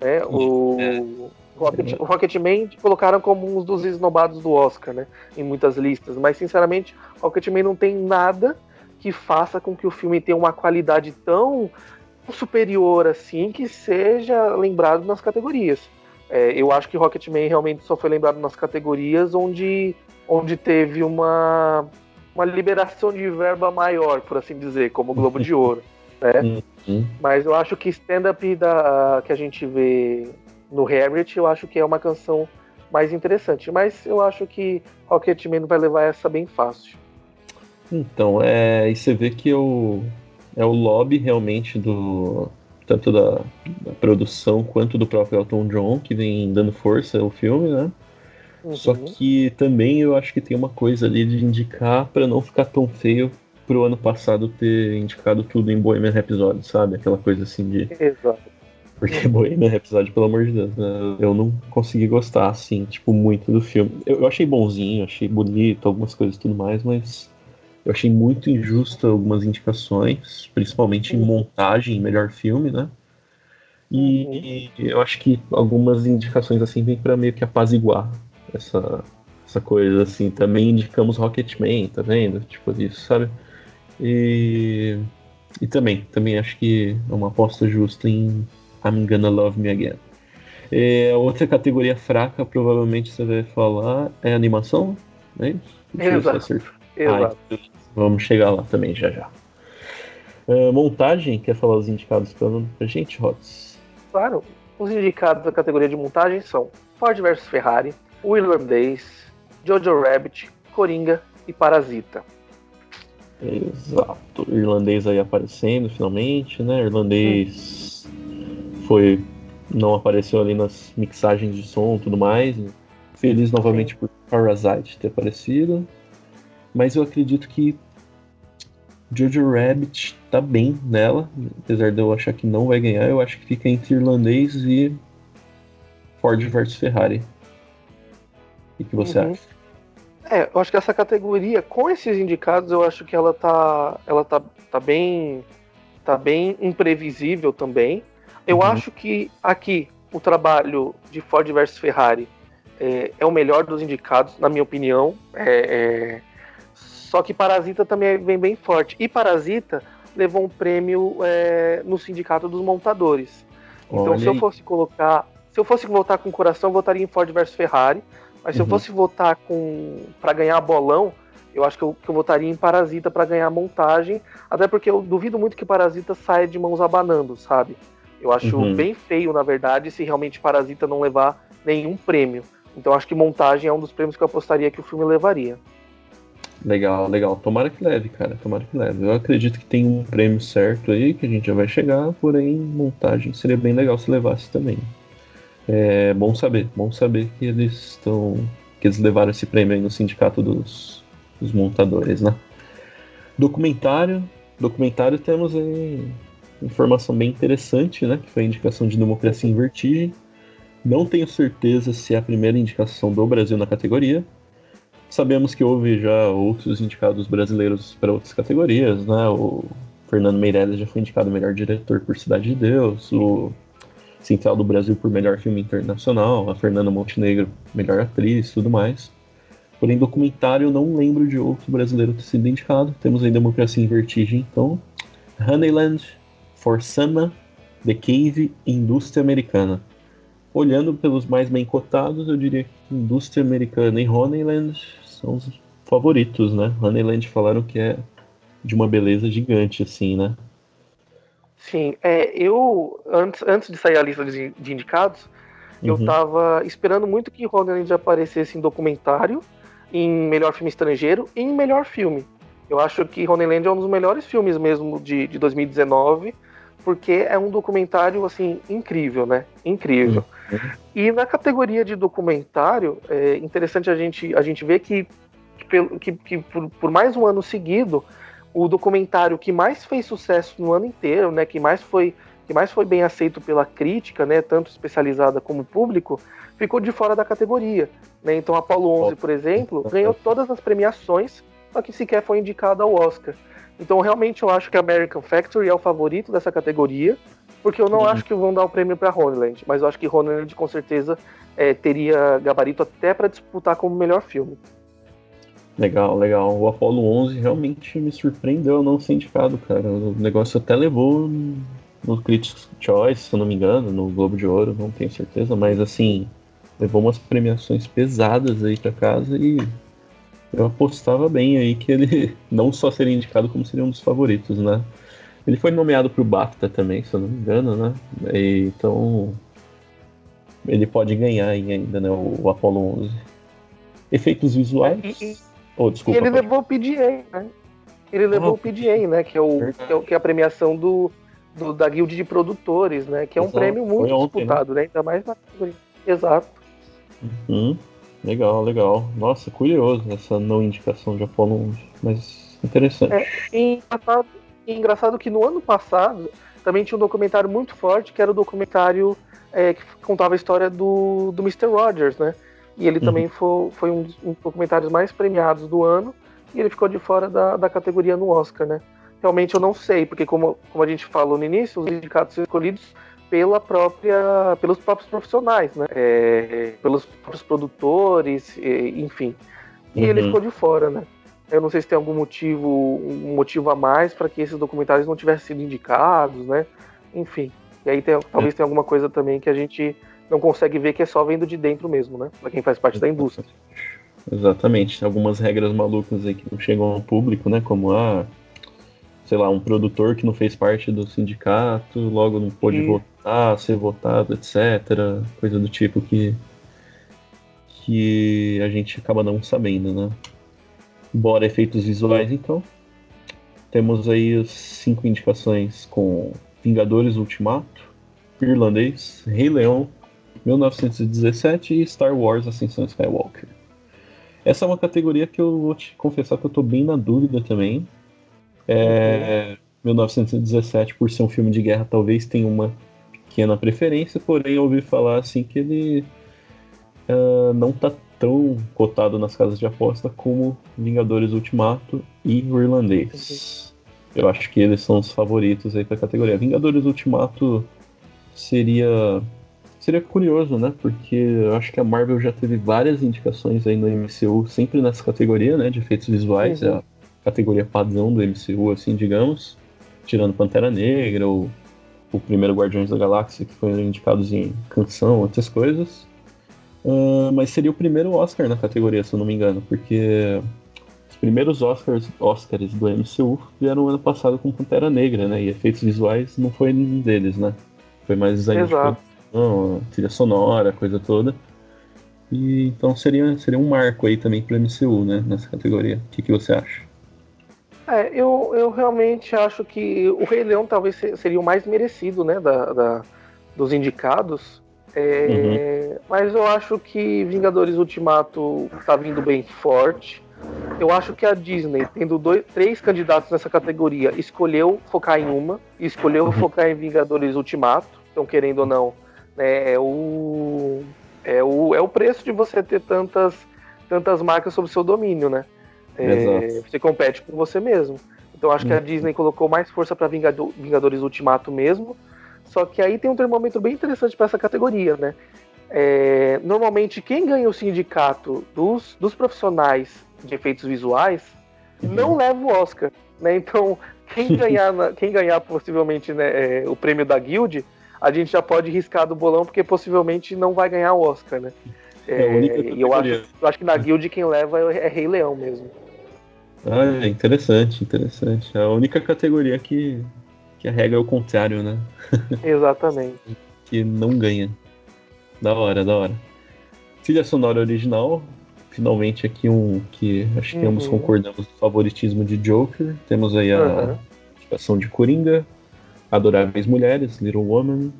Né? O, É. Rocket, o Rocketman colocaram como um dos esnobados do Oscar, né? Em muitas listas. Mas, sinceramente, Rocketman não tem nada que faça com que o filme tenha uma qualidade tão superior assim que seja lembrado nas categorias. É, eu acho que Rocketman realmente só foi lembrado nas categorias onde, onde teve uma, uma liberação de verba maior, por assim dizer, como o Globo de Ouro. Né? Uhum. Mas eu acho que stand-up que a gente vê no Harriet, eu acho que é uma canção mais interessante. Mas eu acho que Rocketman vai levar essa bem fácil. Então, é, e você vê que o, é o lobby realmente do tanto da, da produção quanto do próprio Elton John que vem dando força ao filme, né? Só Uhum. que também eu acho que tem uma coisa ali de indicar pra não ficar tão feio pro ano passado ter indicado tudo em Bohemian Rhapsody, sabe? Aquela coisa assim de Exato. porque Bohemian Rhapsody, pelo amor de Deus, né? Eu não consegui gostar, assim, tipo, muito do filme. Eu, eu achei bonzinho, achei bonito, algumas coisas e tudo mais, mas eu achei muito injusto algumas indicações, principalmente em montagem, em melhor filme, né? E, e eu acho que algumas indicações, assim, vêm pra meio que apaziguar essa, essa coisa, assim. Também indicamos Rocketman, tá vendo? Tipo isso, sabe? E, e também, também acho que é uma aposta justa em I'm Gonna Love Me Again. É, a outra categoria fraca, provavelmente você vai falar, é animação, é isso? Deixa Exato. Exato. Ah, vamos chegar lá também já já. É, montagem, quer falar os indicados pra, gente, Rods? Claro. os indicados da categoria de montagem são Ford vs Ferrari, O Irlandês, Jojo Rabbit, Coringa e Parasita. Exato. Irlandês aí aparecendo finalmente, né? Irlandês foi. não apareceu ali nas mixagens de som e tudo mais. Feliz novamente por Parasite ter aparecido. Mas eu acredito que Jojo Rabbit tá bem nela, apesar de eu achar que não vai ganhar, eu acho que fica entre irlandês e Ford versus Ferrari. O que você Uhum. acha? É, eu acho que essa categoria, com esses indicados, eu acho que ela tá, ela tá, tá bem, tá bem imprevisível também. Eu Uhum. acho que aqui o trabalho de Ford versus Ferrari é, é o melhor dos indicados, na minha opinião. É, é, Só que Parasita também vem bem forte. E Parasita levou um prêmio é, no sindicato dos montadores. Então, Olha se eu fosse colocar, se eu fosse votar com o coração, eu votaria em Ford versus Ferrari. Mas se eu Uhum. fosse votar com para ganhar bolão, eu acho que eu, que eu votaria em Parasita para ganhar montagem. Até porque eu duvido muito que Parasita saia de mãos abanando, sabe? Eu acho Uhum. bem feio, na verdade, se realmente Parasita não levar nenhum prêmio. Então acho que montagem é um dos prêmios que eu apostaria que o filme levaria. Legal, legal. Tomara que leve, cara. Tomara que leve. Eu acredito que tem um prêmio certo aí, que a gente já vai chegar, porém, montagem seria bem legal se levasse também. É bom saber, bom saber que eles estão. que eles levaram esse prêmio aí no sindicato dos, dos montadores, né? Documentário. Documentário temos aí informação bem interessante, né? Que foi a indicação de Democracia em Vertigem. Não tenho certeza se é a primeira indicação do Brasil na categoria. Sabemos que houve já outros indicados brasileiros para outras categorias, né? O Fernando Meirelles já foi indicado melhor diretor por Cidade de Deus, o Central do Brasil por melhor filme internacional, a Fernanda Montenegro melhor atriz, tudo mais. Porém, documentário eu não lembro de outro brasileiro ter sido indicado. Temos aí Democracia em Vertigem, então. Honeyland, Forsana, The Cave e Indústria Americana. Olhando pelos mais bem cotados, eu diria que Indústria Americana e Honeyland são os favoritos, né? Honeyland falaram que é de uma beleza gigante, assim, né? Sim, é, eu, antes, antes de sair a lista de, de indicados, eu Uhum. tava esperando muito que Honeyland aparecesse em documentário, em melhor filme estrangeiro e em melhor filme. Eu acho que Honeyland é um dos melhores filmes mesmo de, de 2019, porque é um documentário, assim, incrível, né? Incrível. Uhum. E na categoria de documentário, é interessante a gente, a gente ver que, que, que- por, por mais um ano seguido, o documentário que mais fez sucesso no ano inteiro, né, que mais foi que mais foi bem aceito pela crítica, né, tanto especializada como público, ficou de fora da categoria. Né? Então, Apollo 11, por exemplo, ganhou todas as premiações, só que sequer foi indicado ao Oscar. Então, realmente, eu acho que American Factory é o favorito dessa categoria, porque eu não Uhum. acho que vão dar o prêmio para Honeyland, mas eu acho que Honeyland, com certeza, é, teria gabarito até para disputar como melhor filme. Legal, legal. O Apollo 11 realmente me surpreendeu não ser indicado, cara. O negócio até levou no Critics' Choice, se eu não me engano, no Globo de Ouro, não tenho certeza, mas assim, levou umas premiações pesadas aí pra casa e eu apostava bem aí que ele não só seria indicado, como seria um dos favoritos, né? Ele foi nomeado pro BAFTA também, se eu não me engano, né? E, então ele pode ganhar ainda, né? O, o Apollo 11. Efeitos visuais. E- Oh, E desculpa. ele pode- levou o PDA, né? Ele levou Ah, o PDA, né? Que é, o, que é, o- que é a premiação do, do- da Guild de Produtores, né? Que é um Exato. prêmio muito ontem, né? disputado, né? Ainda mais na categoria. Exato. Hum, legal, legal. Nossa, curioso essa não indicação de Apollo 11, mas interessante. É. Engraçado, engraçado que no ano passado também tinha um documentário muito forte, que era o documentário é, que contava a história do, do Mr. Rogers, né? E ele Uhum. também foi, foi um dos um documentários mais premiados do ano, e ele ficou de fora da, da categoria no Oscar, né? Realmente eu não sei, porque como, como a gente falou no início, os indicados escolhidos pela própria, pelos próprios profissionais, né? É, pelos próprios produtores, enfim. E ele Uhum. ficou de fora, né? Eu não sei se tem algum motivo, um motivo a mais para que esses documentários não tivessem sido indicados, né? Enfim. E aí tem- talvez tenha alguma coisa também que a gente não consegue ver que é só vendo de dentro mesmo, né? Para quem faz parte da indústria. Exatamente. Algumas regras malucas aí que não chegam ao público, né? Como ah, sei lá, um produtor que não fez parte do sindicato, logo não pôde votar, ser votado, etc. Coisa do tipo que, que a gente acaba não sabendo, né? Bora efeitos visuais, então. Temos aí as cinco indicações com Vingadores Ultimato, Irlandês, Rei Leão, 1917 e Star Wars Ascensão Skywalker. Essa é uma categoria que eu vou te confessar que eu tô bem na dúvida também. É, 1917, por ser um filme de guerra, talvez tenha uma pequena preferência, porém eu ouvi falar assim que ele ah, não tá tão cotado nas casas de aposta como Vingadores Ultimato e o Irlandês. Eu acho que eles são os favoritos aí pra categoria. Vingadores Ultimato seria seria curioso, né? Porque eu acho que a Marvel já teve várias indicações aí no MCU, sempre nessa categoria, né? De efeitos visuais, Uhum. Categoria padrão do MCU, assim, digamos. Tirando Pantera Negra, ou o primeiro Guardiões da Galáxia, que foi indicados em canção, outras coisas. Ah, mas seria o primeiro Oscar na categoria, se eu não me engano, porque os primeiros Oscars, Oscars do MCU vieram ano passado com Pantera Negra, né? E efeitos visuais não foi nenhum deles, né? Foi mais design de Exato. produção, trilha sonora, coisa toda. E então seria, seria um marco aí também pro MCU, né? Nessa categoria. O que, que você acha? É, eu, eu realmente acho que o Rei Leão talvez se- seria o mais merecido, né, da, da- dos indicados. É, Mas eu acho que Vingadores Ultimato tá vindo bem forte. Eu acho que a Disney, tendo dois, três candidatos nessa categoria, escolheu focar em uma e escolheu focar em Vingadores Ultimato. Então, querendo ou não, né, é o é o, é o preço de você ter tantas tantas marcas sob seu domínio, né? É, você compete com você mesmo. Então acho que a Uhum. Disney colocou mais força para Vingadores Ultimato mesmo. Só que aí tem um termômetro bem interessante para essa categoria, né? É, normalmente quem ganha o sindicato dos, dos profissionais de efeitos visuais Uhum. não leva o Oscar, né? Então quem ganhar, quem ganhar possivelmente né, é, o prêmio da Guild, a gente já pode riscar do bolão porque possivelmente não vai ganhar o Oscar, né? É única e eu acho, eu acho que na Guild quem leva é Rei Leão mesmo. Ah, é interessante, interessante. É a única categoria que, que a regra é o contrário, né? Exatamente. que não ganha. Da hora, da hora. Trilha sonora original. Finalmente aqui um que acho que ambos Uhum. concordamos no favoritismo de Joker. Temos aí a indicação de Coringa, Adoráveis Mulheres, Little Woman,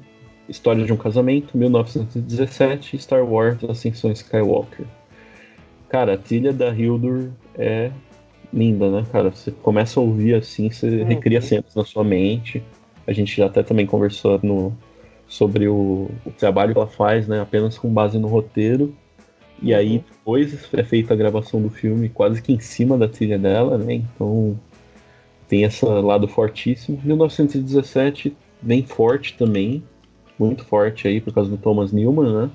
História de um Casamento, 1917, Star Wars, Ascensão Skywalker. Cara, a trilha da Hildur é linda, né, cara? Você começa a ouvir assim, você Uhum. recria cenas na sua mente. A gente já até também conversou no, sobre o, o trabalho que ela faz, né? Apenas com base no roteiro. E aí Uhum. depois é feita a gravação do filme quase que em cima da trilha dela, né? Então tem esse lado fortíssimo. 1917 bem forte também, muito forte aí por causa do Thomas Newman, né?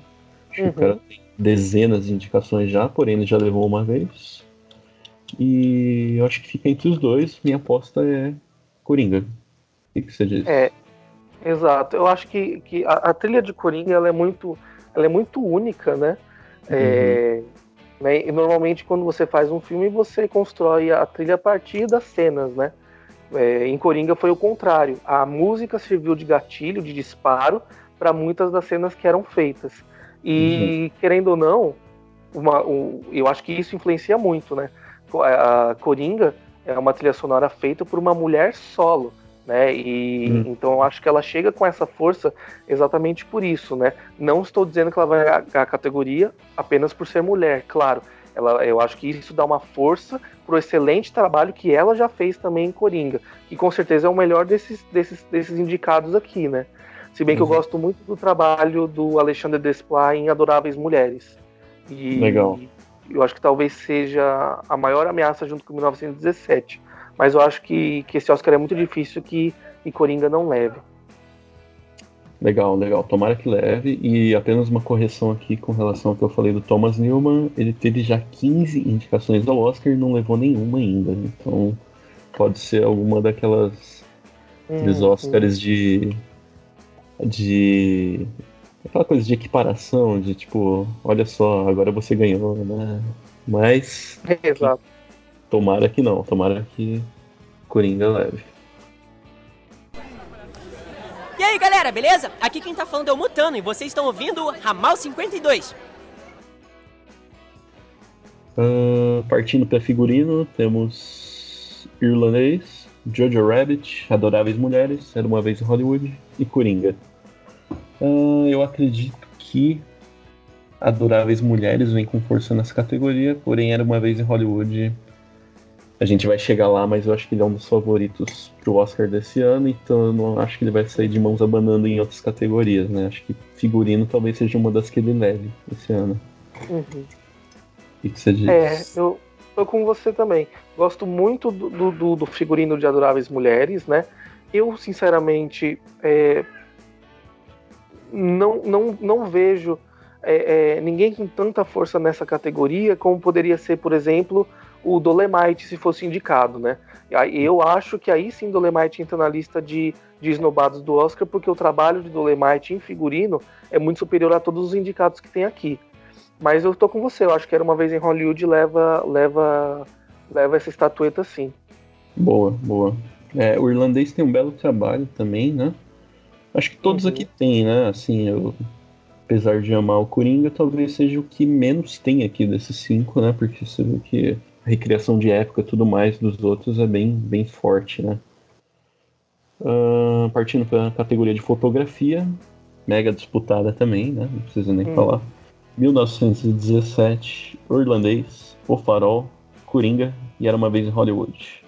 Acho que Uhum. o cara tem dezenas de indicações já, porém ele já levou uma vez. E eu acho que fica entre os dois. Minha aposta é Coringa. O que, você diz? É, exato. Eu acho que, que a, a trilha de Coringa ela é muito, ela é muito única, né? É, né? E normalmente quando você faz um filme você constrói a trilha a partir das cenas, né? É, em Coringa foi o contrário. A música serviu de gatilho, de disparo para muitas das cenas que eram feitas. E querendo ou não, uma- um- eu acho que isso influencia muito, né? A a Coringa é uma trilha sonora feita por uma mulher solo, né? E Hum. então eu acho que ela chega com essa força exatamente por isso, né? Não estou dizendo que ela vai ganhar a categoria apenas por ser mulher, claro. Ela, eu acho que isso dá uma força pro excelente trabalho que ela já fez também em Coringa, que com certeza é o melhor desses, desses, desses indicados aqui, né? Se bem que eu Uhum. gosto muito do trabalho do Alexandre Desplat em Adoráveis Mulheres. E Legal. Eu acho que talvez seja a maior ameaça junto com 1917. Mas eu acho que, que esse Oscar é muito difícil que, que Coringa não leve. Legal, legal. Tomara que leve. E apenas uma correção aqui com relação ao que eu falei do Thomas Newman. Ele teve já 15 indicações ao Oscar e não levou nenhuma ainda. Então pode ser alguma daquelas dos Hum, Oscars de. de aquela coisa de equiparação, de tipo, olha só, agora você ganhou, né? É. Mas. Exato. Tomara que não, tomara que Coringa leve. E aí galera, beleza? Aqui quem tá falando é o Mutano e vocês estão ouvindo Ramal 52. Uh, partindo para figurino, temos Irlandês, Jojo Rabbit, Adoráveis Mulheres, Era Uma Vez em Hollywood e Coringa. Eu acredito que Adoráveis Mulheres vem com força nessa categoria, porém Era Uma Vez em Hollywood a gente vai chegar lá, mas eu acho que ele é um dos favoritos pro Oscar desse ano, então eu não acho que ele vai sair de mãos abanando em outras categorias, né? Acho que figurino talvez seja uma das que ele leve esse ano. Uhum. O que você diz? É, eu tô com você também. Gosto muito do, do, do figurino de Adoráveis Mulheres, né? Eu, sinceramente, é, não, não, não vejo é, é, ninguém com tanta força nessa categoria como poderia ser, por exemplo, o Dolemite se fosse indicado, né? Eu acho que aí sim Dolemite entra na lista de, de esnobados do Oscar, porque o trabalho de Dolemite em figurino é muito superior a todos os indicados que tem aqui. Mas eu tô com você, eu acho que era uma vez em Hollywood leva leva leva essa estatueta sim. Boa, boa. É, o irlandês tem um belo trabalho também, né? Acho que todos uhum. aqui têm, né? Assim, eu, apesar de amar o Coringa, talvez seja o que menos tem aqui desses cinco, né? Porque você vê que recriação de época e tudo mais dos outros é bem, bem forte, né? Uh, partindo para a categoria de fotografia, mega disputada também, né? Não precisa nem hum. falar. 1917, Irlandês, O Farol, Coringa e Era Uma Vez em Hollywood.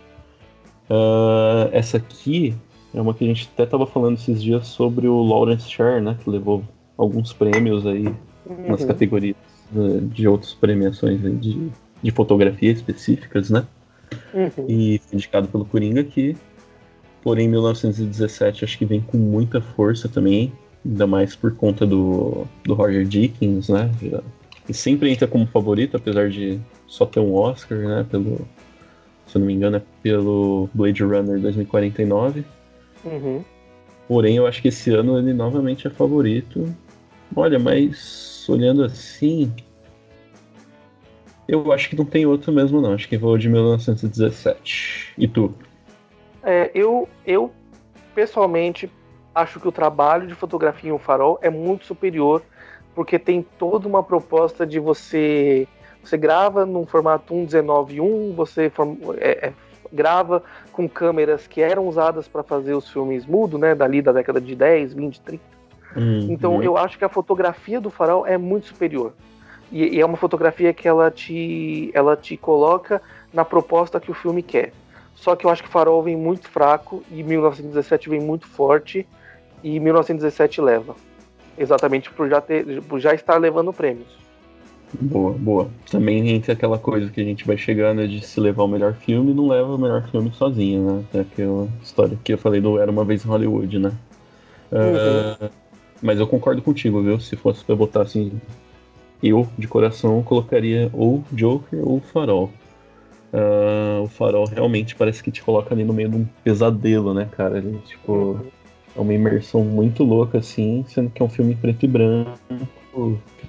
Uh, essa aqui é uma que a gente até estava falando esses dias sobre o Lawrence Sher, né? Que levou alguns prêmios aí uhum. nas categorias de, de outras premiações de de fotografia específicas, né? Uhum. E indicado pelo Coringa que, porém, 1917 acho que vem com muita força também, ainda mais por conta do, do Roger Dickens, né? E sempre entra como favorito, apesar de só ter um Oscar, né? Pelo, se eu não me engano, é pelo Blade Runner 2049. Uhum. Porém, eu acho que esse ano ele novamente é favorito. Olha, mas olhando assim, eu acho que não tem outro mesmo, não. Acho que vou de 1917. E tu? É, eu, eu, pessoalmente, acho que o trabalho de fotografia em um farol é muito superior, porque tem toda uma proposta de você. Você grava num formato 1.19.1, você é, é, grava com câmeras que eram usadas para fazer os filmes mudo, né? Dali da década de 10, 20, 30. Uhum. Então eu acho que a fotografia do farol é muito superior. E, e, é uma fotografia que ela te, ela te coloca na proposta que o filme quer. Só que eu acho que Farol vem muito fraco e 1917 vem muito forte e 1917 leva. Exatamente por já, ter, por já estar levando prêmios. Boa, boa. Também entre aquela coisa que a gente vai chegando de se levar o melhor filme, não leva o melhor filme sozinho, né? É aquela história que eu falei do Era Uma Vez em Hollywood, né? Uhum. Uh, mas eu concordo contigo, viu? Se fosse pra botar assim, eu, de coração, colocaria ou Joker ou Farol. Uh, o Farol realmente parece que te coloca ali no meio de um pesadelo, né, cara? Ele, tipo, é uma imersão muito louca, assim, sendo que é um filme preto e branco,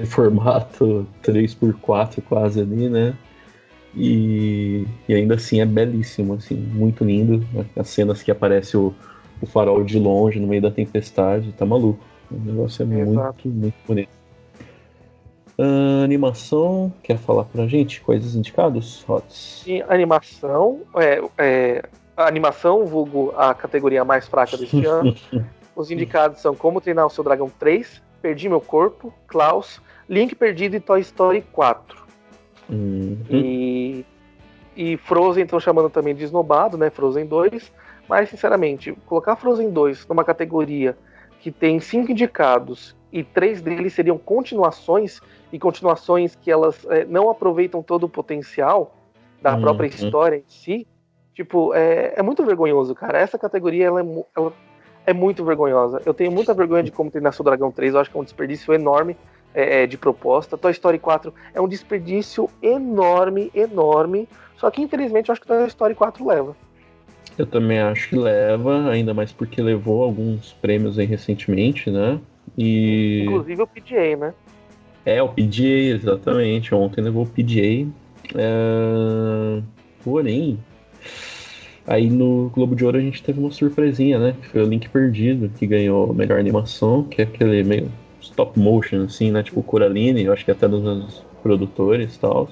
formato 3x4 quase ali, né? E, e, ainda assim é belíssimo, assim, muito lindo. As cenas que aparece o, o farol de longe no meio da tempestade, tá maluco. O negócio é Exato. muito, muito bonito. Uh, animação, quer falar pra gente coisas indicadas, Rods? Sim, animação, é, é, a animação, vulgo a categoria mais fraca deste ano. Os indicados são Como Treinar o Seu Dragão 3, Perdi Meu Corpo, Klaus, Link Perdido e Toy Story 4. Uhum. E, e Frozen estão chamando também de esnobado, né? Frozen 2. Mas, sinceramente, colocar Frozen 2 numa categoria que tem cinco indicados e três deles seriam continuações e continuações que elas é, não aproveitam todo o potencial da uhum. própria história em si, tipo, é, é, muito vergonhoso, cara. Essa categoria ela é, ela é, muito vergonhosa. Eu tenho muita vergonha de como treinar seu Dragão 3, eu acho que é um desperdício enorme é, é, de proposta. Toy Story 4 é um desperdício enorme, enorme. Só que infelizmente eu acho que Toy Story 4 leva. Eu também acho que leva, ainda mais porque levou alguns prêmios aí recentemente, né? E... Inclusive o PGA, né? É, o PGA, exatamente. Ontem levou o PGA. É... Porém, Aí no Globo de Ouro a gente teve uma surpresinha, né? Que foi o Link Perdido, que ganhou melhor animação, que é aquele meio stop motion, assim, né? Tipo Coraline, eu acho que até dos produtores e tal.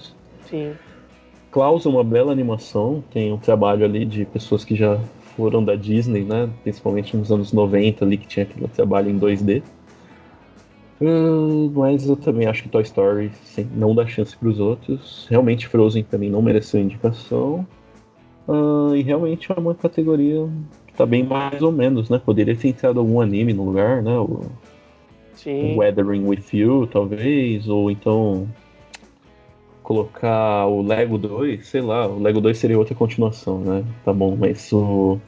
Sim. Klaus é uma bela animação, tem um trabalho ali de pessoas que já foram da Disney, né? Principalmente nos anos 90 ali, que tinha aquele trabalho em 2D. Uh, mas eu também acho que Toy Story sim, não dá chance para os outros. Realmente Frozen também não mereceu indicação. Uh, e realmente é uma categoria que tá bem mais ou menos, né? Poderia ter entrado algum anime no lugar, né? O, Sim. o Weathering with You, talvez, ou então colocar o Lego 2, sei lá, o Lego 2 seria outra continuação, né? Tá bom, mas o.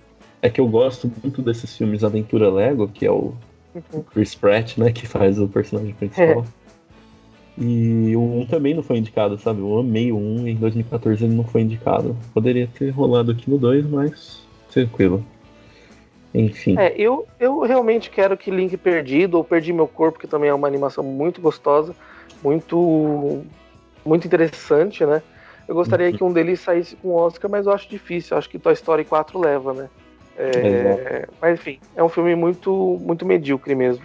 É que eu gosto muito desses filmes Aventura Lego, que é o Uhum. Chris Pratt, né, que faz o personagem principal. E o 1 também não foi indicado, sabe? Eu amei o 1 e em 2014 ele não foi indicado. Poderia ter rolado aqui no 2, mas tranquilo. Enfim. É, eu, eu realmente quero que Link Perdido, ou Perdi Meu Corpo, que também é uma animação muito gostosa, muito, muito interessante, né? Eu gostaria Uhum. que um deles saísse com o Oscar, mas eu acho difícil. Eu acho que Toy Story 4 leva, né? É, mas enfim, é um filme muito, muito medíocre mesmo.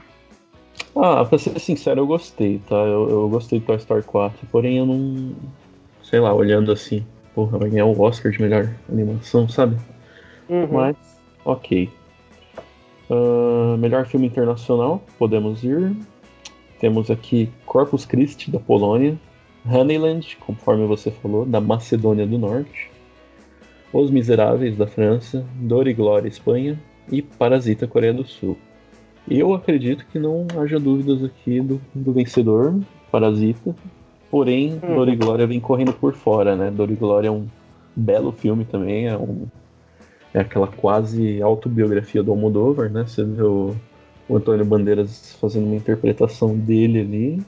Ah, pra ser sincero, eu gostei, tá? Eu, eu gostei do Toy Story 4, porém eu não. Sei lá, olhando assim, porra, vai ganhar o Oscar de melhor animação, sabe? Uhum. Mas, ok. Ah, melhor filme internacional, podemos ir. Temos aqui Corpus Christi, da Polônia. Honeyland, conforme você falou, da Macedônia do Norte. Os Miseráveis, da França. Dor e Glória, Espanha. E Parasita, Coreia do Sul. Eu acredito que não haja dúvidas aqui do, do vencedor, Parasita. Porém, Uhum. Dor e Glória vem correndo por fora, né? Dor e Glória é um belo filme também, é um é aquela quase autobiografia do Almodóvar, né? Você vê o, o Antônio Bandeiras fazendo uma interpretação dele ali,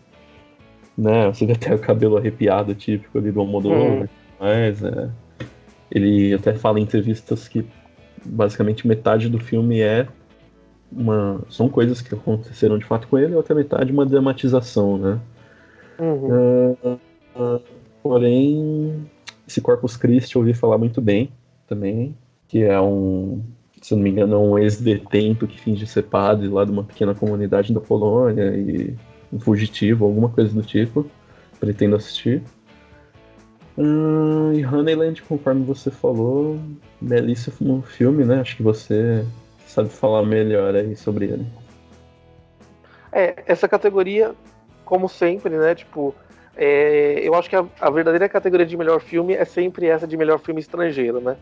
né? Você vê até o cabelo arrepiado típico ali do Almodóvar, Uhum. mas é, ele até fala em entrevistas que basicamente metade do filme é uma são coisas que aconteceram de fato com ele, e outra metade uma dramatização, né? Uhum. Ah, porém, esse Corpus Christi eu ouvi falar muito bem também, que é um, se não me engano, é um ex-detento que finge ser padre lá de uma pequena comunidade da Polônia e um fugitivo, alguma coisa do tipo. Pretendo assistir. Ah, e Honeyland, conforme você falou, belíssimo filme, né? Acho que você sabe falar melhor aí sobre ele. É, essa categoria, como sempre, né? Tipo, é, eu acho que a, a verdadeira categoria de melhor filme é sempre essa de melhor filme estrangeiro, né?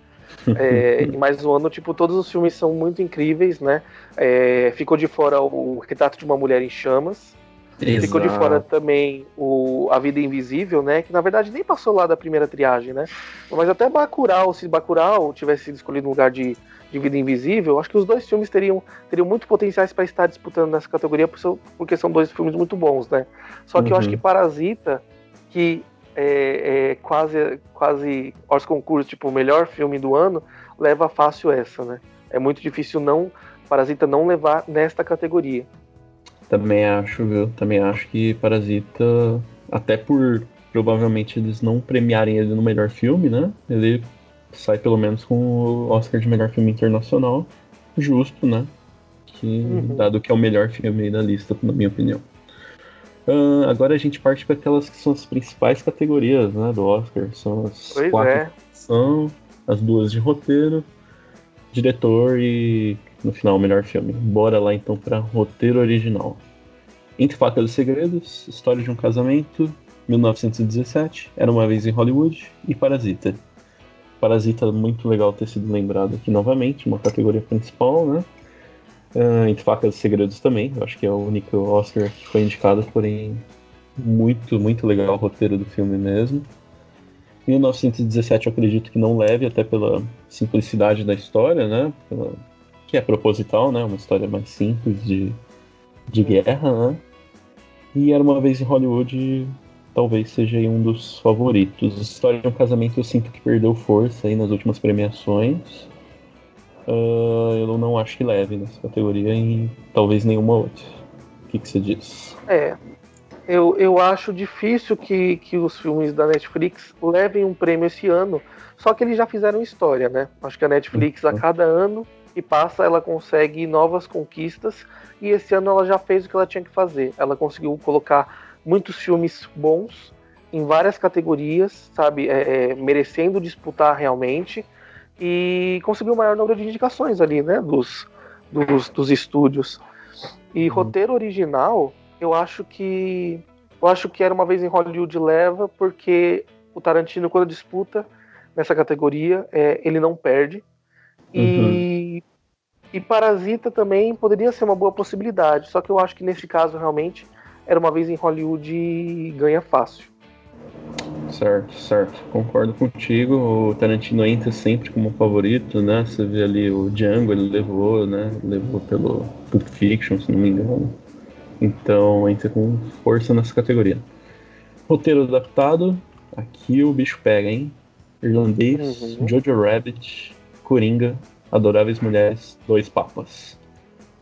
É, e mais um ano, tipo, todos os filmes são muito incríveis, né? É, ficou de fora o Retrato de uma Mulher em Chamas. Ficou de Exato. fora também o A Vida Invisível, né? Que na verdade nem passou lá da primeira triagem, né? Mas até Bacurau, se Bacurau tivesse sido escolhido no lugar de, de Vida Invisível, acho que os dois filmes teriam, teriam muito potenciais para estar disputando nessa categoria, porque são dois filmes muito bons, né? Só que eu acho Uhum. que Parasita, que é, é quase, quase Oscar concurso, tipo, o melhor filme do ano, leva fácil essa, né? É muito difícil não Parasita não levar nesta categoria. Também acho, viu? Também acho que Parasita, até por provavelmente eles não premiarem ele no melhor filme, né? Ele sai pelo menos com o Oscar de melhor filme internacional. Justo, né? Que, Uhum. Dado que é o melhor filme da lista, na minha opinião. Ah, agora a gente parte para aquelas que são as principais categorias né, do Oscar. São as Pois quatro é. são as duas de roteiro, diretor e no final o melhor filme. Bora lá então para roteiro original. Entre Facas e Segredos, História de um Casamento, 1917, Era uma vez em Hollywood e Parasita. Parasita muito legal ter sido lembrado aqui novamente, uma categoria principal, né? Ah, Entre Facas e Segredos também, eu acho que é o único Oscar que foi indicado, porém muito, muito legal o roteiro do filme mesmo. 1917 eu acredito que não leve, até pela simplicidade da história, né? Pela- que é proposital, né? Uma história mais simples de, de guerra, né? E Era Uma Vez em Hollywood talvez seja aí um dos favoritos. História de um Casamento eu sinto que perdeu força aí nas últimas premiações. Ah, eu não acho que leve nessa categoria e talvez nenhuma outra. O que, que você diz? É. eu, eu acho difícil que, que os filmes da Netflix levem um prêmio esse ano, só que eles já fizeram história, né? Acho que a Netflix, a Uhum. cada ano que passa, ela consegue novas conquistas, e esse ano ela já fez o que ela tinha que fazer. Ela conseguiu colocar muitos filmes bons em várias categorias, sabe? É, é, merecendo disputar realmente, e conseguiu o maior número de indicações ali, né? Dos, dos, dos estúdios. E Uhum. roteiro original, eu acho que. Eu acho que era uma vez em Hollywood leva, porque o Tarantino, quando disputa nessa categoria, é, ele não perde. E, e Parasita também poderia ser uma boa possibilidade. Só que eu acho que nesse caso, realmente, era uma vez em Hollywood e ganha fácil. Certo, certo. Concordo contigo. O Tarantino entra sempre como favorito, né? Você vê ali o Django, ele levou, né? Levou pelo Pulp Fiction, se não me engano. Então entra com força nessa categoria. Roteiro adaptado, aqui o bicho pega, hein? Irlandês, Uhum. Jojo Rabbit, Coringa, Adoráveis Mulheres, Dois Papas.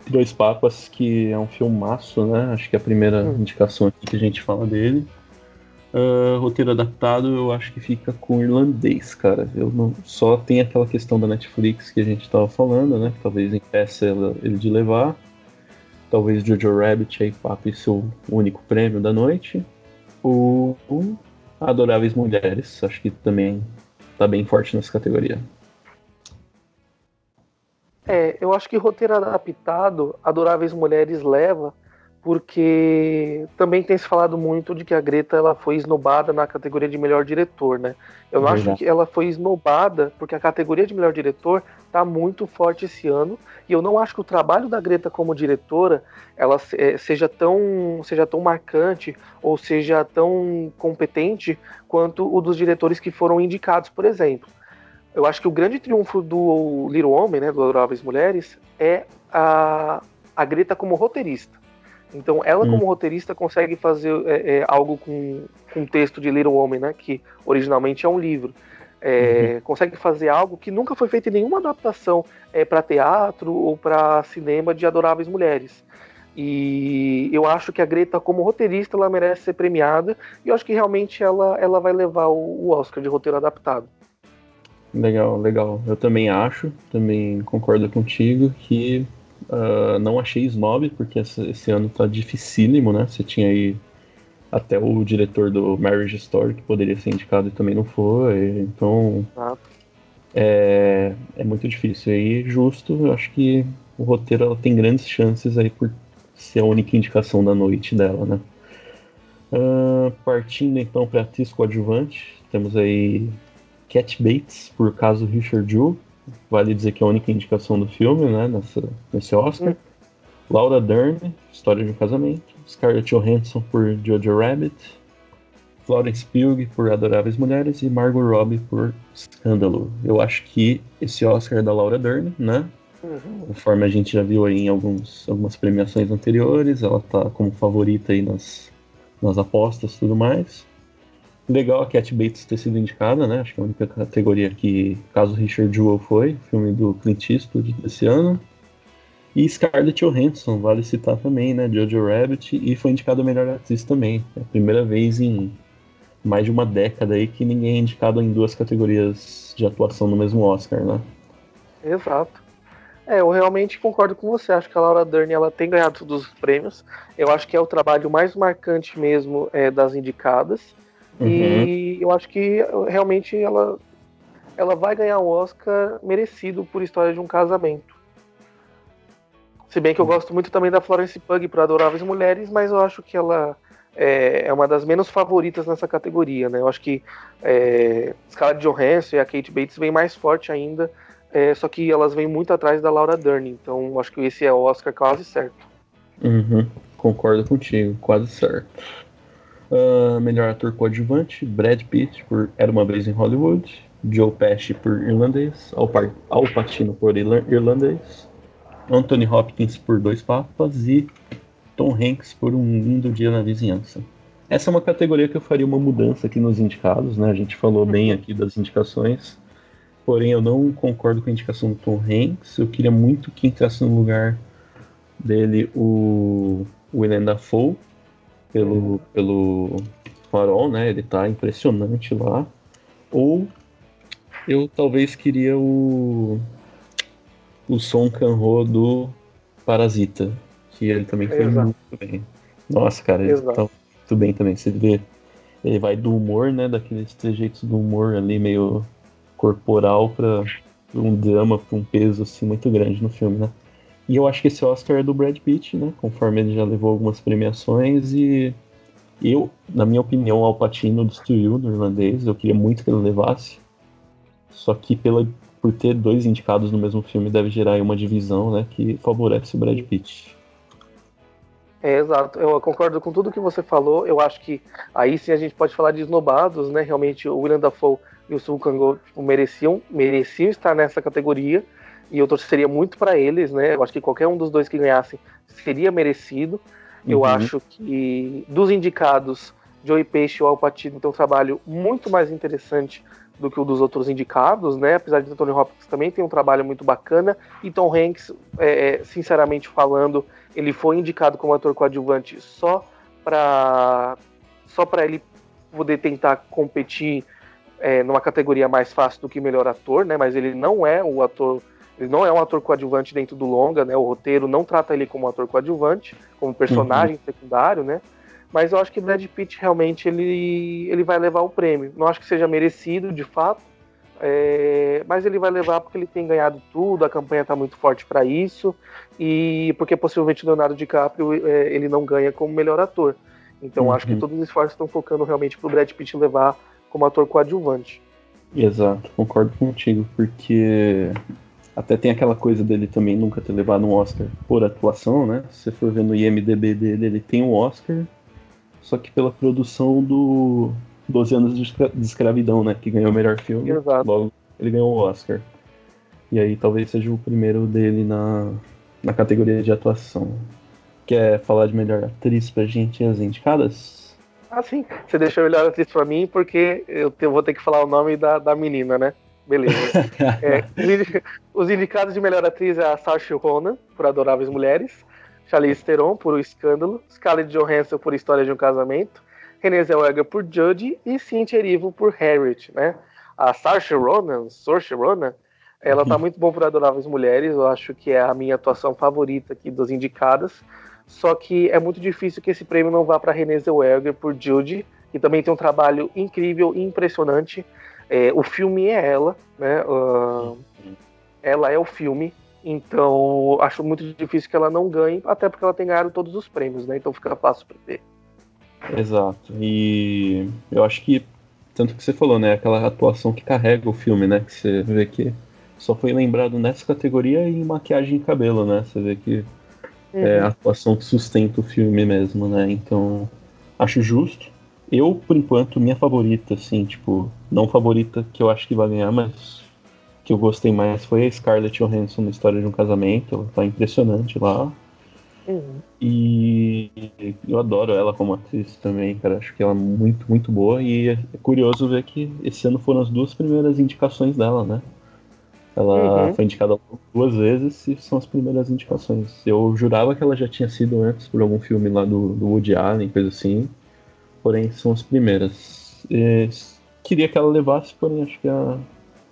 Dois Papas, que é um filmaço, né? Acho que é a primeira Hum. indicação aqui que a gente fala dele. Ah, roteiro adaptado, eu acho que fica com irlandês, cara. Eu não só tem aquela questão da Netflix que a gente tava falando, né? Que talvez impeça ele de levar. Talvez Jojo Rabbit aí pape seu único prêmio da noite. O, o Adoráveis Mulheres, acho que também tá bem forte nessa categoria. É, eu acho que roteiro adaptado, Adoráveis Mulheres leva, porque também tem se falado muito de que a Greta ela foi esnobada na categoria de melhor diretor, né? Eu não acho que ela foi esnobada porque a categoria de melhor diretor tá muito forte esse ano e eu não acho que o trabalho da Greta como diretora ela eh, seja tão seja tão marcante ou seja tão competente quanto o dos diretores que foram indicados, por exemplo. Eu acho que o grande triunfo do Little Homem, né, do Adoráveis Mulheres, é a, a Greta como roteirista. Então, ela Hum. como roteirista consegue fazer é, é, algo com, com o texto de Little Homem, né, que originalmente é um livro. É, Consegue fazer algo que nunca foi feito em nenhuma adaptação é, para teatro ou para cinema de Adoráveis Mulheres. E eu acho que a Greta, como roteirista, ela merece ser premiada. E eu acho que realmente ela, ela vai levar o, o Oscar de roteiro adaptado. Legal, legal. Eu também acho, também concordo contigo que ah, não achei snob, porque essa- esse ano tá dificílimo, né? Você tinha aí até o diretor do Marriage Story que poderia ser indicado e também não foi. Então Tá? é, é muito difícil. E justo, eu acho que o roteiro ela tem grandes chances aí por ser a única indicação da noite dela, né? Ah, partindo então para atriz coadjuvante, temos aí Cat Bates por caso Richard Jewell. Vale dizer que é a única indicação do filme, né? Nessa, nesse Oscar. Laura Dern, História de um Casamento. Scarlett Johansson por Jojo Rabbit. Florence Pugh por Adoráveis Mulheres e Margot Robbie por Escândalo. Eu acho que esse Oscar é da Laura Dern, né? Uhum. Conforme a gente já viu aí em alguns, algumas premiações anteriores, ela tá como favorita aí nas, nas apostas e tudo mais. Legal a Cat Bates ter sido indicada, né? Acho que é a única categoria que, caso Richard Jewell foi, filme do Clint Eastwood desse ano. E Scarlett Johansson, vale citar também, né? Jojo Rabbit, e foi indicada a melhor atriz também. É a primeira vez em mais de uma década aí que ninguém é indicado em duas categorias de atuação no mesmo Oscar, né? Exato. É, eu realmente concordo com você. Acho que a Laura Dern ela tem ganhado todos os prêmios. Eu acho que é o trabalho mais marcante mesmo é, das indicadas. Uhum. E eu acho que realmente ela, ela vai ganhar um Oscar merecido por História de um Casamento. Se bem que eu gosto muito também da Florence Pugh por Adoráveis Mulheres, mas eu acho que ela é, é uma das menos favoritas nessa categoria, né? Eu acho que é, Scarlett Johansson e a Kate Bates vêm mais forte ainda, é, só que elas vêm muito atrás da Laura Dern, então eu acho que esse é o Oscar quase certo. Uhum, concordo contigo, quase certo. Ah, melhor ator coadjuvante, Brad Pitt por Era Uma Vez em Hollywood, Joe Pesci por Irlandês, Al, Al Pacino por Irla- Irlandês, Anthony Hopkins por Dois Papas e Tom Hanks por Um Lindo Dia na Vizinhança. Essa é uma categoria que eu faria uma mudança aqui nos indicados, né? A gente falou bem aqui das indicações, porém eu não concordo com a indicação do Tom Hanks. Eu queria muito que entrasse no lugar dele o Willem Dafoe, pelo, pelo Farol, né? Ele tá impressionante lá. Ou eu talvez queria o o Son Kang-ho do Parasita, que ele também foi Exato. muito bem. Nossa, cara, ele Exato. tá muito bem também. Você vê, ele vai do humor, né? Daqueles trejeitos do humor ali meio corporal pra um drama, pra um peso assim muito grande no filme, né? E eu acho que esse Oscar é do Brad Pitt, né? Conforme ele já levou algumas premiações e eu, na minha opinião, o Alpatino destruiu no irlandês. Eu queria muito que ele levasse. Só que pela, por ter dois indicados no mesmo filme deve gerar uma divisão, né? Que favorece o Brad Pitt. É, exato. Eu concordo com tudo que você falou. Eu acho que aí sim a gente pode falar de esnobados, né? Realmente o William Dafoe e o Sun Kang tipo, mereciam, mereciam estar nessa categoria. E eu torceria muito para eles, né? Eu acho que qualquer um dos dois que ganhassem seria merecido. Eu Uhum. acho que dos indicados, Joey Peixe e o Al Pacino têm um trabalho muito mais interessante do que o dos outros indicados, né? Apesar de Anthony Hopkins também tem um trabalho muito bacana. E Tom Hanks, é, é, sinceramente falando, ele foi indicado como ator coadjuvante só para só para ele poder tentar competir é, numa categoria mais fácil do que melhor ator, né? Mas ele não é o ator ele não é um ator coadjuvante dentro do longa, né? O roteiro não trata ele como ator coadjuvante, como personagem secundário, né? Mas eu acho que Brad Pitt realmente ele, ele vai levar o prêmio. Não acho que seja merecido, de fato, é, mas ele vai levar porque ele tem ganhado tudo, a campanha está muito forte para isso e porque possivelmente Leonardo DiCaprio é, ele não ganha como melhor ator. Então Uhum. acho que todos os esforços estão focando realmente para o Brad Pitt levar como ator coadjuvante. Exato, concordo contigo, porque até tem aquela coisa dele também nunca ter levado um Oscar por atuação, né? Se você for ver no IMDB dele, ele tem um Oscar, só que pela produção do 12 anos de escra- de escravidão, né? Que ganhou o melhor filme. Exato. Logo, ele ganhou o Oscar. E aí talvez seja o primeiro dele na, na categoria de atuação. Quer falar de melhor atriz pra gente as indicadas? Ah, sim. Você deixou a melhor atriz para mim porque eu te- vou ter que falar o nome da, da menina, né? Beleza. É, os indi- os indicados de melhor atriz é a Saoirse Ronan, por Adoráveis Mulheres, Charlize Theron, por O Escândalo, Scarlett Johansson, por História de um Casamento, Renée Zellweger, por Judge e Cynthia Erivo, por Harriet, né? A Saoirse Ronan, Saoirse Ronan, ela tá muito bom por Adoráveis Mulheres, eu acho que é a minha atuação favorita aqui das indicadas, só que é muito difícil que esse prêmio não vá para Renée Zellweger, por Judy, que também tem um trabalho incrível e impressionante, é, o filme é ela, né? ah, ela é o filme, então acho muito difícil que ela não ganhe, até porque ela tem ganhado todos os prêmios, né? Então fica fácil para ver. Exato. E eu acho que, tanto que você falou, né? Aquela atuação que carrega o filme, né? Que você vê que só foi lembrado nessa categoria em maquiagem e cabelo, né? Você vê que é a atuação que sustenta o filme mesmo, né? Então, acho justo. Eu, por enquanto, minha favorita, assim, tipo, não favorita que eu acho que vai ganhar, mas que eu gostei mais foi a Scarlett Johansson na História de um Casamento. Ela tá impressionante lá. Uhum. E eu adoro ela como atriz também, cara. Acho que ela é muito, muito boa. E é curioso ver que esse ano foram as duas primeiras indicações dela, né? Ela Uhum. foi indicada duas vezes e são as primeiras indicações. Eu jurava que ela já tinha sido antes por algum filme lá do, do Woody Allen, coisa assim. Porém, são as primeiras. E queria que ela levasse, porém acho que a-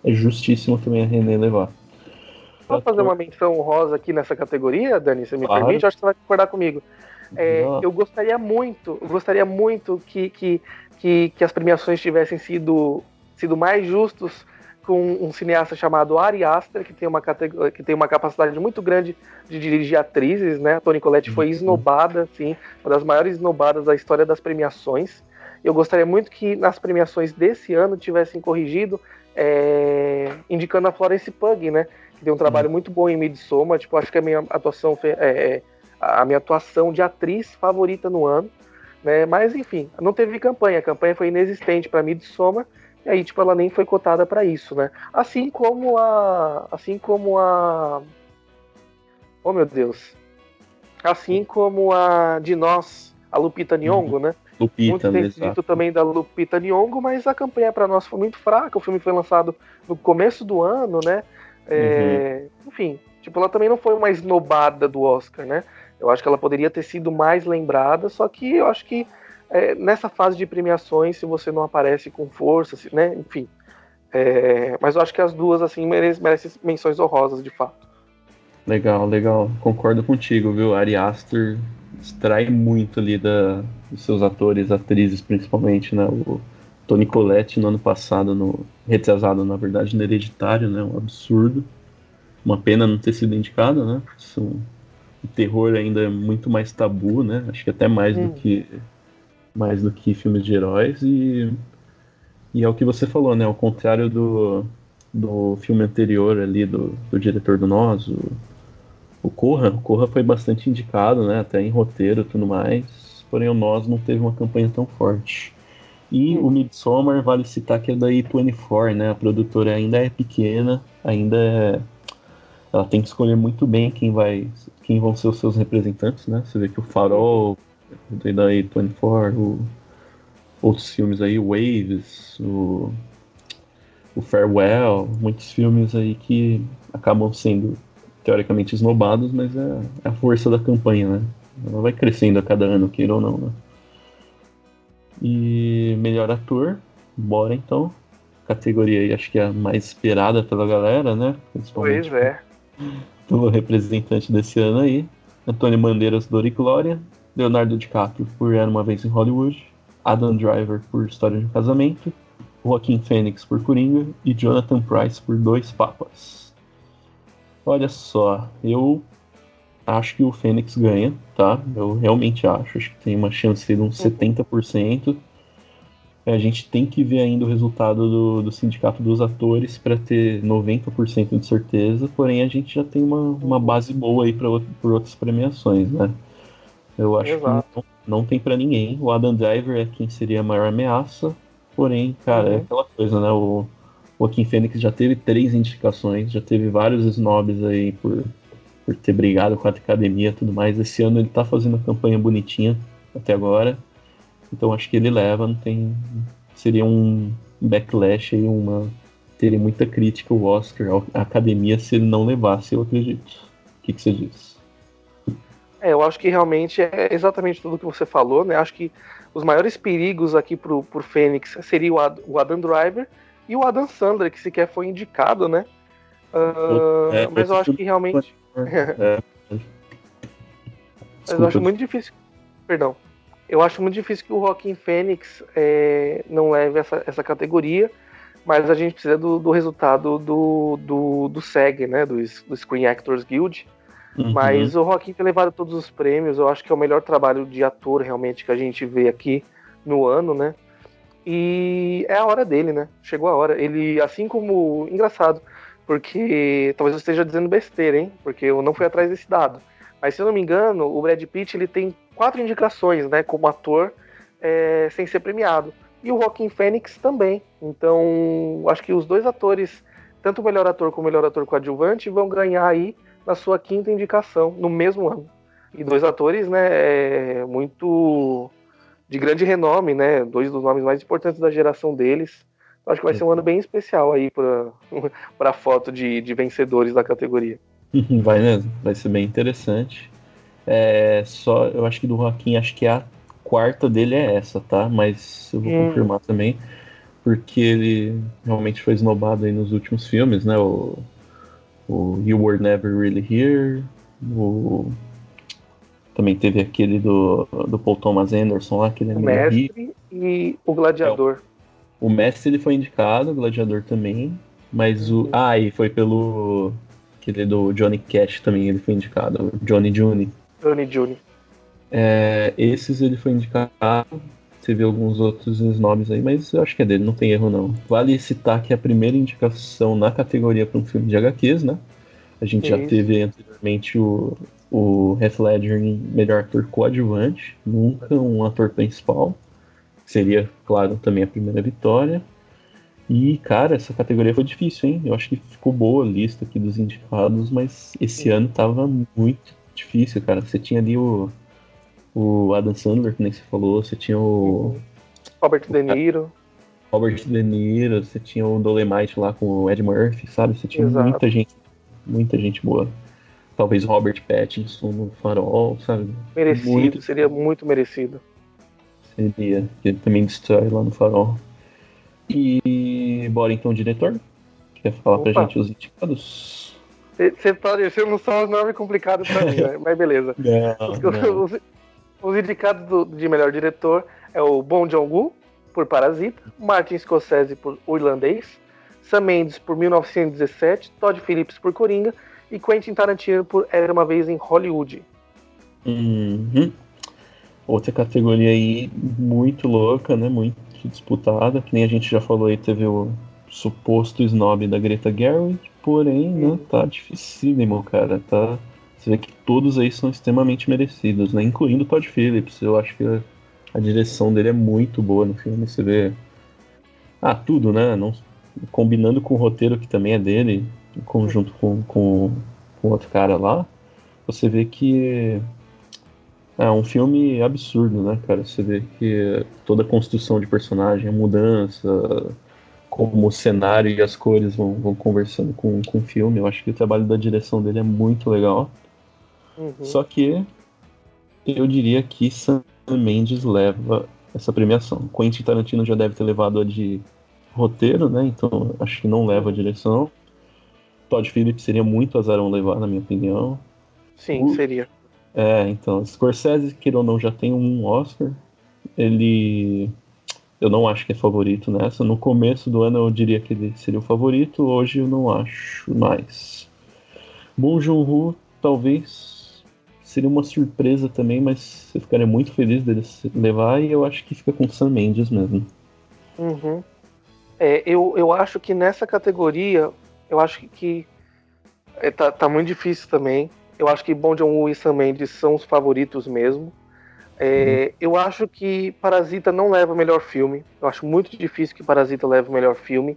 é justíssimo também a René levar. Posso fazer uma menção honrosa aqui nessa categoria, Dani? Você me Claro. permite? Acho que você vai concordar comigo. É, eu gostaria muito, eu gostaria muito que, que, que, que as premiações tivessem sido, sido mais justos com um cineasta chamado Ari Aster, que tem uma, que tem uma capacidade muito grande de dirigir atrizes, né? A Toni Collette foi Uhum. esnobada, assim, uma das maiores esnobadas da história das premiações. Eu gostaria muito que nas premiações desse ano tivessem corrigido, é, indicando a Florence Pugh, né? Que tem um trabalho muito bom em Midsommar. Tipo, acho que a minha atuação é, é a minha atuação de atriz favorita no ano, né? Mas enfim, não teve campanha. A campanha foi inexistente para Midsommar. E aí, tipo, ela nem foi cotada para isso, né? Assim como a, assim como a, oh meu Deus, assim como a de nós, a Lupita Nyong'o, né? Lupita, Muito tem dito também da Lupita Nyong'o, mas a campanha para nós foi muito fraca. O filme foi lançado no começo do ano, né? É, Enfim, tipo, ela também não foi uma esnobada do Oscar, né? Eu acho que ela poderia ter sido mais lembrada, só que eu acho que é, nessa fase de premiações, se você não aparece com força, se, né, enfim. É, mas eu acho que as duas, assim, merecem, merecem menções honrosas, de fato. Legal, legal. Concordo contigo, viu? Ari Aster extrai muito ali da, dos seus atores, atrizes, principalmente, né? O Tony Collette no ano passado, no retrasado, na verdade, no Hereditário, né? Um absurdo. Uma pena não ter sido indicado, né? São, o terror ainda é muito mais tabu, né? Acho que até mais hum. do que mais do que filmes de heróis e e é o que você falou, né? Ao contrário do, do filme anterior ali do, do diretor do Nós, o, o Corra, o Corra foi bastante indicado, né? Até em roteiro e tudo mais. Porém o Nós não teve uma campanha tão forte. E hum. o Midsommar, vale citar que é da A24, né? A produtora ainda é pequena, ainda é ela tem que escolher muito bem quem vai quem vão ser os seus representantes, né? Você vê que o Farol da A24, o, outros filmes aí, Waves, o, o Farewell, muitos filmes aí que acabam sendo teoricamente esnobados, mas é, é a força da campanha, né? Ela vai crescendo a cada ano, queira ou não, né? E melhor ator, bora então. Categoria aí, acho que é a mais esperada pela galera, né? Pois é pelo representante desse ano aí. Antônio Bandeiras, Dor e Glória. Leonardo DiCaprio por Era Uma Vez em Hollywood. Adam Driver por História de um Casamento. Joaquim Fênix por Coringa. E Jonathan Price por Dois Papas. Olha só, eu acho que o Fênix ganha, tá? Eu realmente acho. Acho que tem uma chance de uns 70%. É, a gente tem que ver ainda o resultado do, do sindicato dos atores para ter 90% de certeza, porém a gente já tem uma, uma base boa aí para por outras premiações, né? Eu acho Exato. que não, não tem para ninguém. O Adam Driver é quem seria a maior ameaça, porém, cara, é uhum. é aquela coisa, né? O Joaquim Fênix já teve três indicações, já teve vários snobs aí por, por ter brigado com a academia e tudo mais. Esse ano ele tá fazendo uma campanha bonitinha até agora. Então acho que ele leva, não tem. Seria um backlash aí, uma. Teria muita crítica o Oscar, a academia, se ele não levasse, eu acredito. O que, que você diz? É, eu acho que realmente é exatamente tudo que você falou, né? Acho que os maiores perigos aqui pro, pro Fênix seria o, Ad, o Adam Driver e o Adam Sandler, que sequer foi indicado, né? Uh, é, mas eu acho que realmente. É. mas eu acho muito difícil. Perdão. Eu acho muito difícil que o Rockin' Fênix é, não leve essa, essa categoria, mas a gente precisa do, do resultado do, do, do SEG, né, do, do Screen Actors Guild. Uhum. Mas o Rockin' ter levado todos os prêmios, eu acho que é o melhor trabalho de ator realmente que a gente vê aqui no ano, né? E é a hora dele, né? Chegou a hora. Ele, assim como. Engraçado, porque talvez eu esteja dizendo besteira, hein? Porque eu não fui atrás desse dado. Mas se eu não me engano, o Brad Pitt ele tem quatro indicações, né, como ator, é, sem ser premiado. E o Joaquin Phoenix também. Então, acho que os dois atores, tanto o melhor ator como o melhor ator coadjuvante, vão ganhar aí na sua quinta indicação no mesmo ano. E dois atores, né, é, muito de grande renome, né, dois dos nomes mais importantes da geração deles. Acho que vai ser um ano bem especial aí para a foto de, de vencedores da categoria. Vai mesmo, vai ser bem interessante. É, só, eu acho que do Joaquim, acho que a quarta dele é essa, tá? Mas eu vou hum. confirmar também, porque ele realmente foi esnobado aí nos últimos filmes, né? O, o You Were Never Really Here, o também teve aquele do, do Paul Thomas Anderson lá, que ele é o mestre e o gladiador. É, o mestre ele foi indicado, o gladiador também, mas o ah, e foi pelo aquele do Johnny Cash também, ele foi indicado, Johnny June. Johnny June. É, esses ele foi indicado, vê alguns outros nomes aí, mas eu acho que é dele, não tem erro não. Vale citar que é a primeira indicação na categoria para um filme de HQs, né? A gente já teve anteriormente o, o Heath Ledger em melhor ator coadjuvante, nunca um ator principal. Seria, claro, também a primeira vitória. E, cara, essa categoria foi difícil, hein? Eu acho que ficou boa a lista aqui dos indicados, mas esse ano tava muito difícil, cara. Você tinha ali o, o Adam Sandler, que nem você falou, você tinha o. Robert De Niro. Robert De Niro, você tinha o Dolemite lá com o Ed Murphy, sabe? Você tinha Exato. muita gente, muita gente boa. talvez Robert Pattinson no Farol, sabe? Merecido, muito... seria muito merecido. Seria, ele também destrói lá no Farol. E bora então, diretor? Quer falar Opa. pra gente os indicados? Você pode, você não são os nomes complicados pra mim, né? mas beleza. Não, os. Os, os, indicados do, de melhor diretor é o Bong Joon-ho, por Parasita, Martin Scorsese por O Irlandês, Sam Mendes por 1917, Todd Phillips por Coringa e Quentin Tarantino por Era Uma Vez em Hollywood. Uhum. Outra categoria aí muito louca, né? Muito disputada, que nem a gente já falou aí, teve o suposto snob da Greta Gerwig, porém, né, tá dificílimo, cara, tá... Você vê que todos aí são extremamente merecidos, né? Incluindo o Todd Phillips. Eu acho que a direção dele é muito boa no filme. Você vê. Ah, tudo, né? Não... Combinando com o roteiro que também é dele, em conjunto com, com, com outro cara lá, você vê que é um filme absurdo, né, cara? Você vê que toda a construção de personagem, a mudança, como o cenário e as cores vão, vão conversando com, com o filme. Eu acho que o trabalho da direção dele é muito legal. Uhum. Só que eu diria que Sam Mendes leva essa premiação. Quentin Tarantino já deve ter levado a de roteiro, né? Então acho que não leva a direção. Todd Phillips seria muito azarão levar, na minha opinião. Sim, o... seria. É, então, Scorsese, queira ou não, já tem um Oscar. Ele. Eu não acho que é favorito nessa. No começo do ano eu diria que ele seria o favorito, hoje eu não acho mais. Bong Joon-ho, talvez seria uma surpresa também, mas eu ficaria muito feliz dele levar e eu acho que fica com Sam Mendes mesmo. Uhum. É, eu, eu acho que nessa categoria, eu acho que, que é, tá, tá muito difícil também. Eu acho que Bong Joon-ho e Sam Mendes são os favoritos mesmo. É, uhum. Eu acho que Parasita não leva o melhor filme. Eu acho muito difícil que Parasita leve o melhor filme,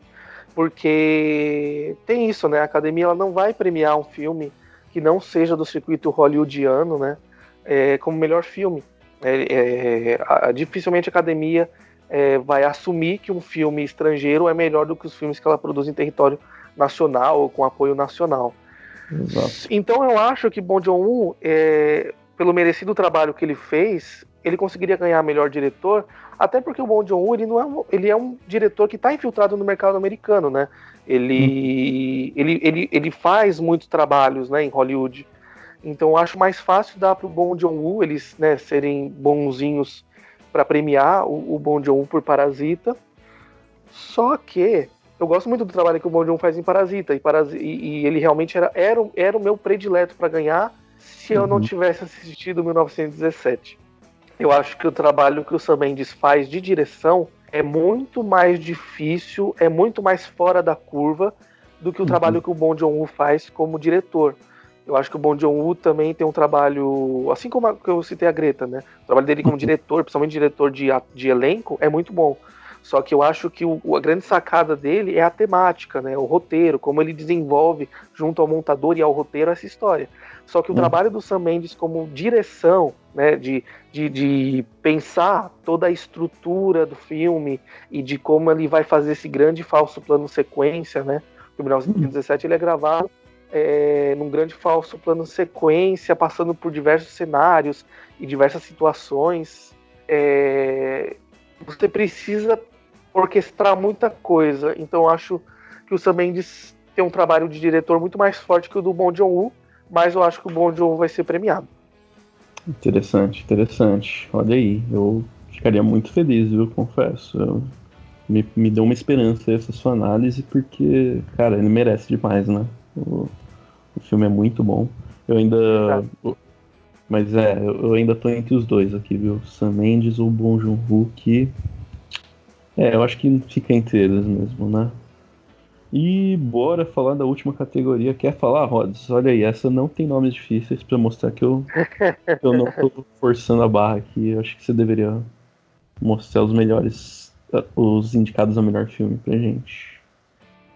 porque tem isso, né? A academia ela não vai premiar um filme que não seja do circuito hollywoodiano, né? É, como melhor filme. É, é a, dificilmente a academia é, vai assumir que um filme estrangeiro é melhor do que os filmes que ela produz em território nacional ou com apoio nacional. Exato. Então eu acho que Bong Joon-ho, é, pelo merecido trabalho que ele fez, ele conseguiria ganhar melhor diretor, até porque o Bong Joon-ho ele não é um, ele é um diretor que está infiltrado no mercado americano, né? Ele, hum. ele, ele, ele faz muitos trabalhos, né, em Hollywood. Então eu acho mais fácil dar para o Bong Joon-ho eles né, serem bonzinhos para premiar o, o Bong Joon-ho por Parasita. Só que eu gosto muito do trabalho que o Bong Joon faz em Parasita, e, Parasita, e, e ele realmente era, era, era o meu predileto para ganhar se eu não uhum. tivesse assistido 1917. Eu acho que o trabalho que o Sam Mendes faz de direção é muito mais difícil, é muito mais fora da curva do que o uhum. trabalho que o Bong Joon-ho faz como diretor. Eu acho que o Bong Joon-ho também tem um trabalho, assim como a, que eu citei a Greta, né? O trabalho dele como uhum. diretor, principalmente diretor de, de elenco, é muito bom. Só que eu acho que o, a grande sacada dele é a temática, né? O roteiro, como ele desenvolve junto ao montador e ao roteiro essa história. Só que o hum. trabalho do Sam Mendes como direção, né, de, de, de, pensar toda a estrutura do filme e de como ele vai fazer esse grande falso plano sequência, né? O 1917 ele é gravado é, num grande falso plano sequência, passando por diversos cenários e diversas situações. É, você precisa orquestrar muita coisa. Então acho que o Sam Mendes tem um trabalho de diretor muito mais forte que o do Bong Joon-ho, mas eu acho que o Bong Joon-ho vai ser premiado. Interessante, interessante. Olha aí, eu ficaria muito feliz, viu? Confesso. Eu, me, me deu uma esperança essa sua análise, porque, cara, ele merece demais, né? O, o filme é muito bom. Eu ainda. Mas é, eu ainda tô entre os dois aqui, viu? Sam Mendes ou Bong Joon-ho, que é, eu acho que fica entre eles mesmo, né? E bora falar da última categoria. Quer falar, Rods? Olha aí, essa não tem nomes difíceis para mostrar que eu, eu não tô forçando a barra aqui. Eu acho que você deveria mostrar os melhores, os indicados ao melhor filme pra gente.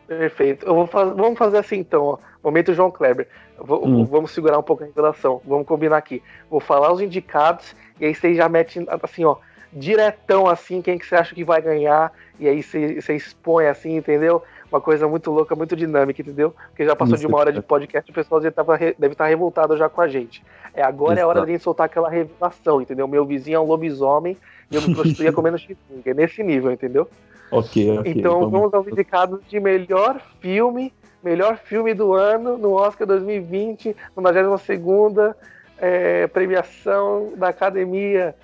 Perfeito. Faz... Vamos fazer assim então, ó. Momento João Kleber. Vou, hum. Vamos segurar um pouco a revelação. Vamos combinar aqui. Vou falar os indicados e aí vocês já metem assim, ó diretão assim, quem que você acha que vai ganhar, e aí você, expõe assim, entendeu? uma coisa muito louca, muito dinâmica, entendeu? Porque já passou Isso, de uma hora de podcast, o pessoal já tava deve estar revoltado já com a gente. É, agora é a hora Exato. da gente soltar aquela revelação, entendeu? Meu vizinho é um lobisomem e eu me prostituía comendo chifrinho. É nesse nível, entendeu? Ok, ok. então vamos aos indicados de melhor filme, melhor filme do ano no Oscar 2020, 92ª é, premiação da Academia.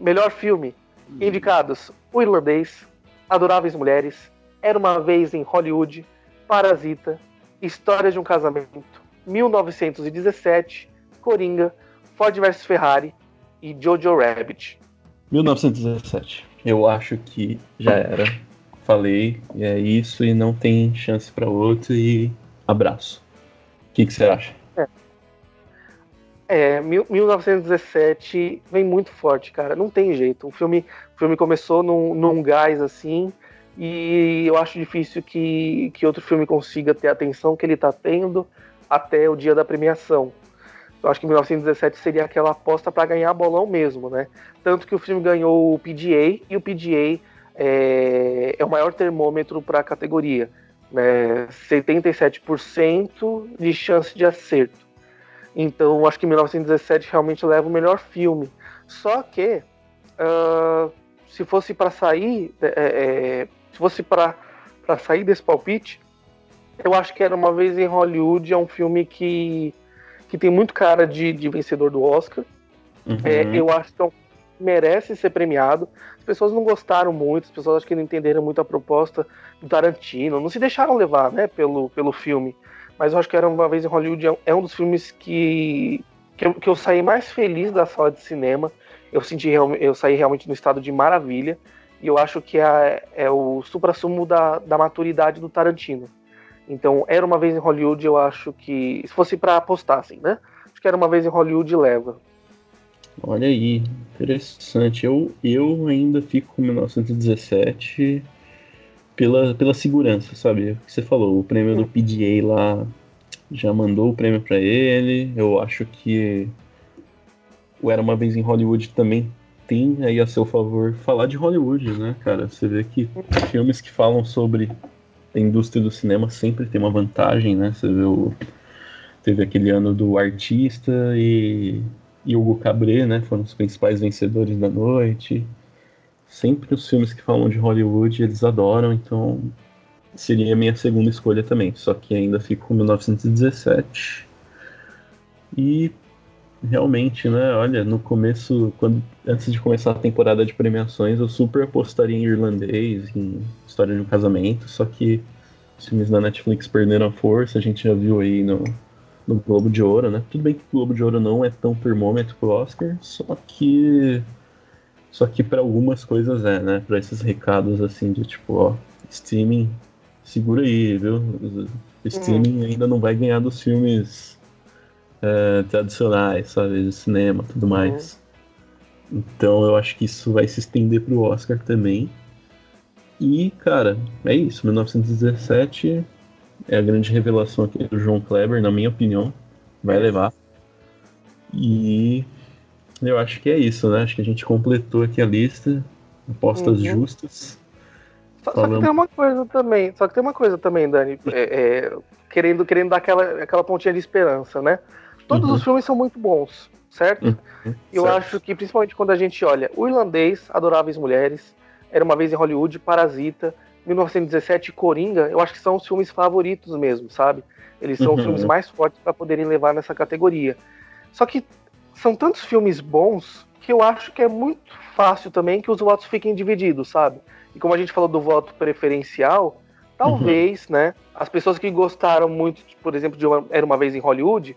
Melhor filme. Indicados: O Irlandês, Adoráveis Mulheres, Era uma vez em Hollywood, Parasita, História de um Casamento, 1917, Coringa, Ford vs Ferrari e Jojo Rabbit. 1917. Eu acho que já era. Falei, e é isso, e não tem chance pra outro, e abraço. O que, que você acha? É, mil- 1917 vem muito forte, cara. Não tem jeito. O filme, o filme começou num, num gás assim, e eu acho difícil que, que outro filme consiga ter a atenção que ele tá tendo até o dia da premiação. Eu acho que 1917 seria aquela aposta para ganhar bolão mesmo, né? Tanto que o filme ganhou o PGA e o PGA é, é o maior termômetro para a categoria, né? 77% de chance de acerto. Então, acho que 1917 realmente leva o melhor filme. Só que, ah, se fosse para sair, é, é, se fosse para sair desse palpite, eu acho que era uma vez em Hollywood é um filme que, que tem muito cara de, de vencedor do Oscar. Uhum. É, eu acho que é um- merece ser premiado. As pessoas não gostaram muito, as pessoas acho que não entenderam muito a proposta do Tarantino, não se deixaram levar, né, pelo, pelo filme. Mas eu acho que era uma vez em Hollywood é um- é um dos filmes que que eu, que eu saí mais feliz da sala de cinema. Eu senti eu saí realmente no estado de maravilha e eu acho que é, é o supra-sumo da, da maturidade do Tarantino. Então, era uma vez em Hollywood, eu acho que se fosse para apostar assim, né? Acho que era uma vez em Hollywood leva. Olha aí, interessante. Eu, eu ainda fico com 1917 pela, pela segurança, sabe? O que você falou, o prêmio do PDA lá já mandou o prêmio pra ele. Eu acho que o Era Uma Vez em Hollywood também tem aí a seu favor falar de Hollywood, né, cara? Você vê que filmes que falam sobre a indústria do cinema sempre tem uma vantagem, né? Você vê o... Teve aquele ano do Artista e e Hugo Cabret, né, foram os principais vencedores da noite. Sempre os filmes que falam de Hollywood eles adoram, então seria a minha segunda escolha também. Só que ainda fico com 1917. E realmente, né, olha, no começo, quando antes de começar a temporada de premiações, eu super apostaria em irlandês, em História de um Casamento, só que os filmes da Netflix perderam a força, a gente já viu aí no, no Globo de Ouro, né? Tudo bem que o Globo de Ouro não é tão termômetro pro Oscar, só que só que para algumas coisas é, né? Para esses recados assim de tipo, ó, streaming, segura aí, viu? Streaming ainda não vai ganhar dos filmes é, tradicionais, sabe, de cinema, tudo mais. Então eu acho que isso vai se estender pro Oscar também. E, cara, é isso. 1917 é a grande revelação aqui do João Kleber, na minha opinião. Vai levar. E eu acho que é isso, né? Acho que a gente completou aqui a lista. Apostas Uhum. justas. Só, só que tem uma coisa também, só que tem uma coisa também, Dani, é, é, querendo, querendo dar aquela, aquela pontinha de esperança, né? Todos Uhum. os filmes são muito bons, certo? Uhum, Eu certo. acho que principalmente quando a gente olha o irlandês, Adoráveis Mulheres, Era uma vez em Hollywood, Parasita, 1917 e Coringa, eu acho que são os filmes favoritos mesmo, sabe? Eles são os Uhum. filmes mais fortes para poderem levar nessa categoria. Só que são tantos filmes bons que eu acho que é muito fácil também que os votos fiquem divididos, sabe? E como a gente falou do voto preferencial, talvez, né, as pessoas que gostaram muito, por exemplo, de uma, Era uma vez em Hollywood,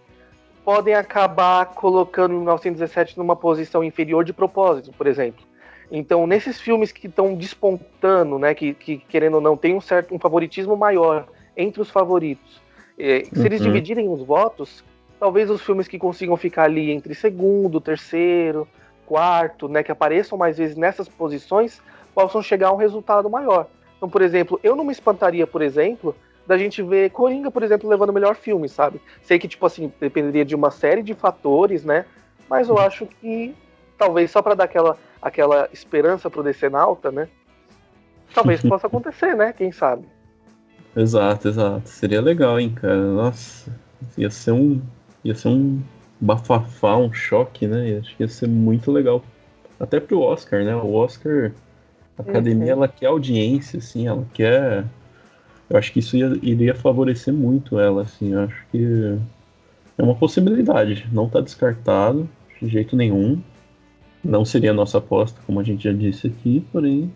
podem acabar colocando 1917 numa posição inferior de propósito, por exemplo. Então, nesses filmes que estão despontando, né, que, que, querendo ou não tem um certo um favoritismo maior entre os favoritos, eh, se eles Uhum. dividirem os votos, talvez os filmes que consigam ficar ali entre segundo, terceiro, quarto, né, que apareçam mais vezes nessas posições, possam chegar a um resultado maior. Então, por exemplo, eu não me espantaria, por exemplo, da gente ver Coringa, por exemplo, levando o melhor filme, sabe? Sei que, tipo assim, dependeria de uma série de fatores, né? Mas eu acho que talvez só para dar aquela, aquela esperança pro Decenalta, né? Talvez possa acontecer, né? Quem sabe? Exato, exato. Seria legal, hein, cara. Nossa, ia ser um. Ia ser um bafafá, um choque, né? Acho que ia ser muito legal. Até pro Oscar, né? O Oscar, a academia, uhum. ela quer audiência, assim, ela quer. Eu acho que isso ia, iria favorecer muito ela, assim. Eu acho que é uma possibilidade. Não tá descartado de jeito nenhum. Não seria a nossa aposta, como a gente já disse aqui, porém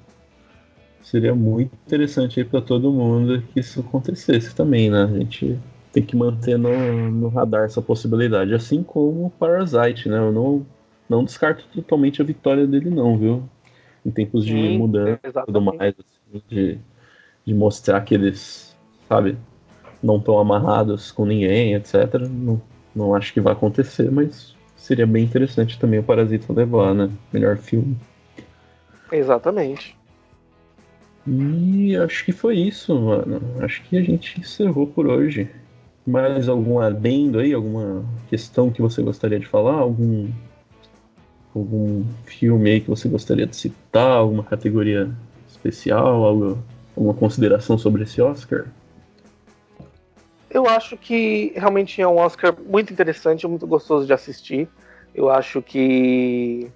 seria muito interessante aí para todo mundo que isso acontecesse também, né? A gente tem que manter no, no radar essa possibilidade, assim como o Parasite, né? Eu não, não descarto totalmente a vitória dele, não, viu? Em tempos de Sim, mudança e tudo mais, assim, de, de mostrar que eles, sabe, não estão amarrados com ninguém, etc. Não, não acho que vai acontecer, mas seria bem interessante também o Parasita levar, né? Melhor filme. Exatamente. E acho que foi isso, mano. Acho que a gente encerrou por hoje. Mais algum adendo aí? Alguma questão que você gostaria de falar? Algum, algum filme aí que você gostaria de citar? Alguma categoria especial? Algo, alguma consideração sobre esse Oscar? Eu acho que realmente é um Oscar muito interessante, muito gostoso de assistir. Eu acho que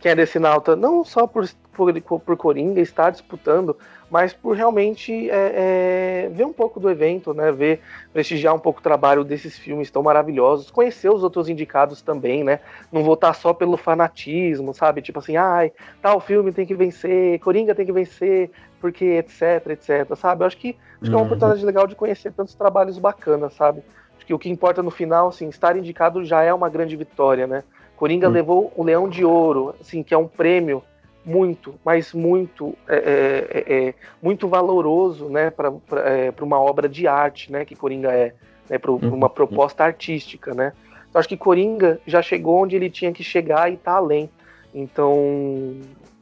quem é desse nauta, não só por por, por Coringa estar disputando, mas por realmente é, é, ver um pouco do evento, né? Ver, prestigiar um pouco o trabalho desses filmes tão maravilhosos, conhecer os outros indicados também, né? Não votar só pelo fanatismo, sabe? Tipo assim, ai, tal filme tem que vencer, Coringa tem que vencer, porque etc, etc, sabe? Eu acho que, acho que é uma uhum. oportunidade legal de conhecer tantos trabalhos bacanas, sabe? Acho que o que importa no final, assim, estar indicado já é uma grande vitória, né? Coringa uhum. levou o Leão de Ouro, assim, que é um prêmio muito, mas muito, é, é, é, é muito valoroso, né, para é, uma obra de arte, né, que Coringa é, né, para uhum. uma proposta artística, né. Então, acho que Coringa já chegou onde ele tinha que chegar e está além. Então,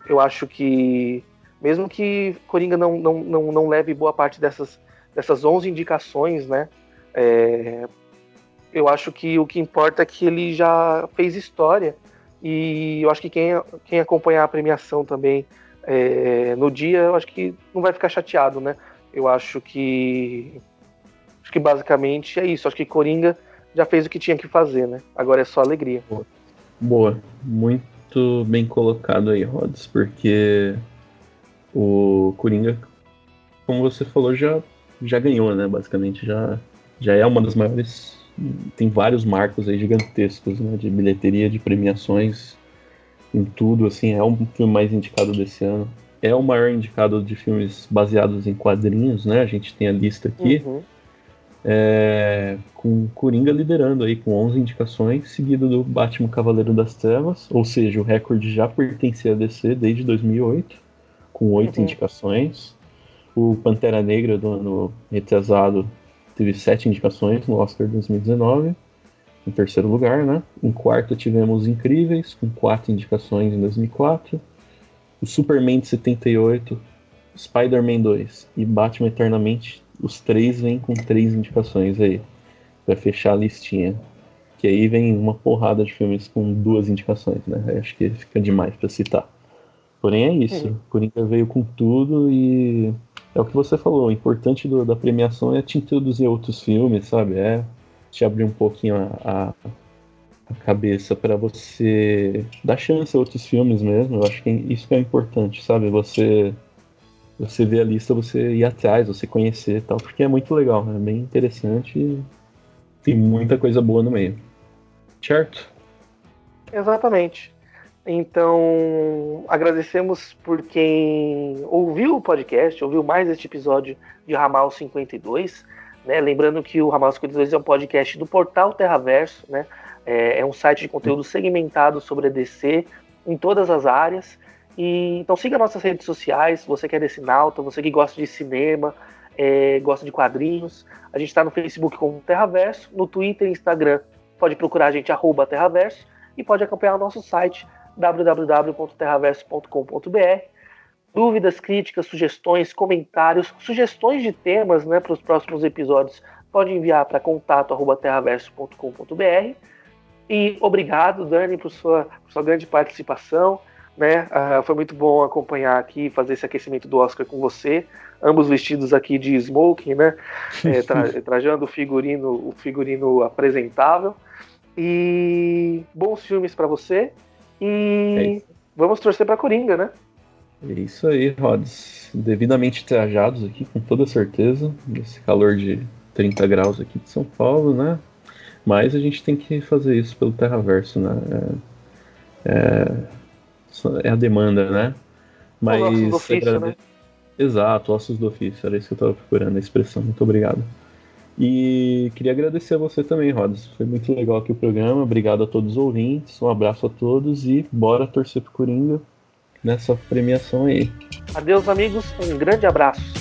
eu acho que mesmo que Coringa não, não, não, não leve boa parte dessas, dessas 11 indicações, né, é, eu acho que o que importa é que ele já fez história e eu acho que quem, quem acompanhar a premiação também é, no dia, eu acho que não vai ficar chateado, né? Eu acho que. Acho que basicamente é isso. Acho que Coringa já fez o que tinha que fazer, né? Agora é só alegria. Boa. Boa. Muito bem colocado aí, Rods, porque o Coringa, como você falou, já, já ganhou, né? Basicamente, já, já é uma das maiores tem vários marcos aí gigantescos, né, de bilheteria, de premiações, em tudo, assim, é o filme mais indicado desse ano. É o maior indicado de filmes baseados em quadrinhos, né? A gente tem a lista aqui. Uhum. É, com Coringa liderando aí com 11 indicações, seguido do Batman Cavaleiro das Trevas, ou seja, o recorde já pertencia a DC desde 2008, com 8 uhum. indicações. O Pantera Negra do ano retrasado teve sete indicações no Oscar 2019, em terceiro lugar, né? Em quarto tivemos Incríveis, com quatro indicações em 2004, o Superman de 78, Spider-Man 2 e Batman Eternamente, os três vêm com três indicações aí, para fechar a listinha. Que aí vem uma porrada de filmes com duas indicações, né? Acho que fica demais para citar. Porém é isso, o Coringa veio com tudo e é o que você falou, o importante do, da premiação é te introduzir outros filmes, sabe? É te abrir um pouquinho a, a, a cabeça para você dar chance a outros filmes mesmo. Eu acho que isso que é importante, sabe? Você você ver a lista, você ir atrás, você conhecer tal, porque é muito legal, é bem interessante e tem muita coisa boa no meio. Certo? Exatamente. Então, agradecemos por quem ouviu o podcast, ouviu mais este episódio de Ramal 52. Né? Lembrando que o Ramal 52 é um podcast do portal Terraverso, né? É, é um site de conteúdo segmentado sobre a DC em todas as áreas. E, então siga nossas redes sociais, você que é decinauta, você que gosta de cinema, é, gosta de quadrinhos. A gente está no Facebook como Terraverso, no Twitter e Instagram pode procurar a gente, arroba Terraverso, e pode acompanhar o nosso site www.terraverso.com.br. Dúvidas, críticas, sugestões, comentários, sugestões de temas né, para os próximos episódios, pode enviar para contato.terraverso.com.br. E obrigado, Dani, por sua, por sua grande participação. né? Uh, foi muito bom acompanhar aqui, fazer esse aquecimento do Oscar com você, ambos vestidos aqui de smoking, né? É, tra trajando o figurino, o figurino apresentável. E bons filmes para você. E é vamos torcer para Coringa, né? É isso aí, Rods. Devidamente trajados aqui, com toda certeza. Nesse calor de 30 graus aqui de São Paulo, né? Mas a gente tem que fazer isso pelo Terraverso, né? É, é, é a demanda, né? Mas. Ossos do ofício, agrade... né? Exato, ossos do ofício, era isso que eu estava procurando, a expressão. Muito obrigado. E queria agradecer a você também, Rodas. Foi muito legal aqui o programa. Obrigado a todos os ouvintes. Um abraço a todos e bora torcer pro Coringa nessa premiação aí. Adeus, amigos. Um grande abraço.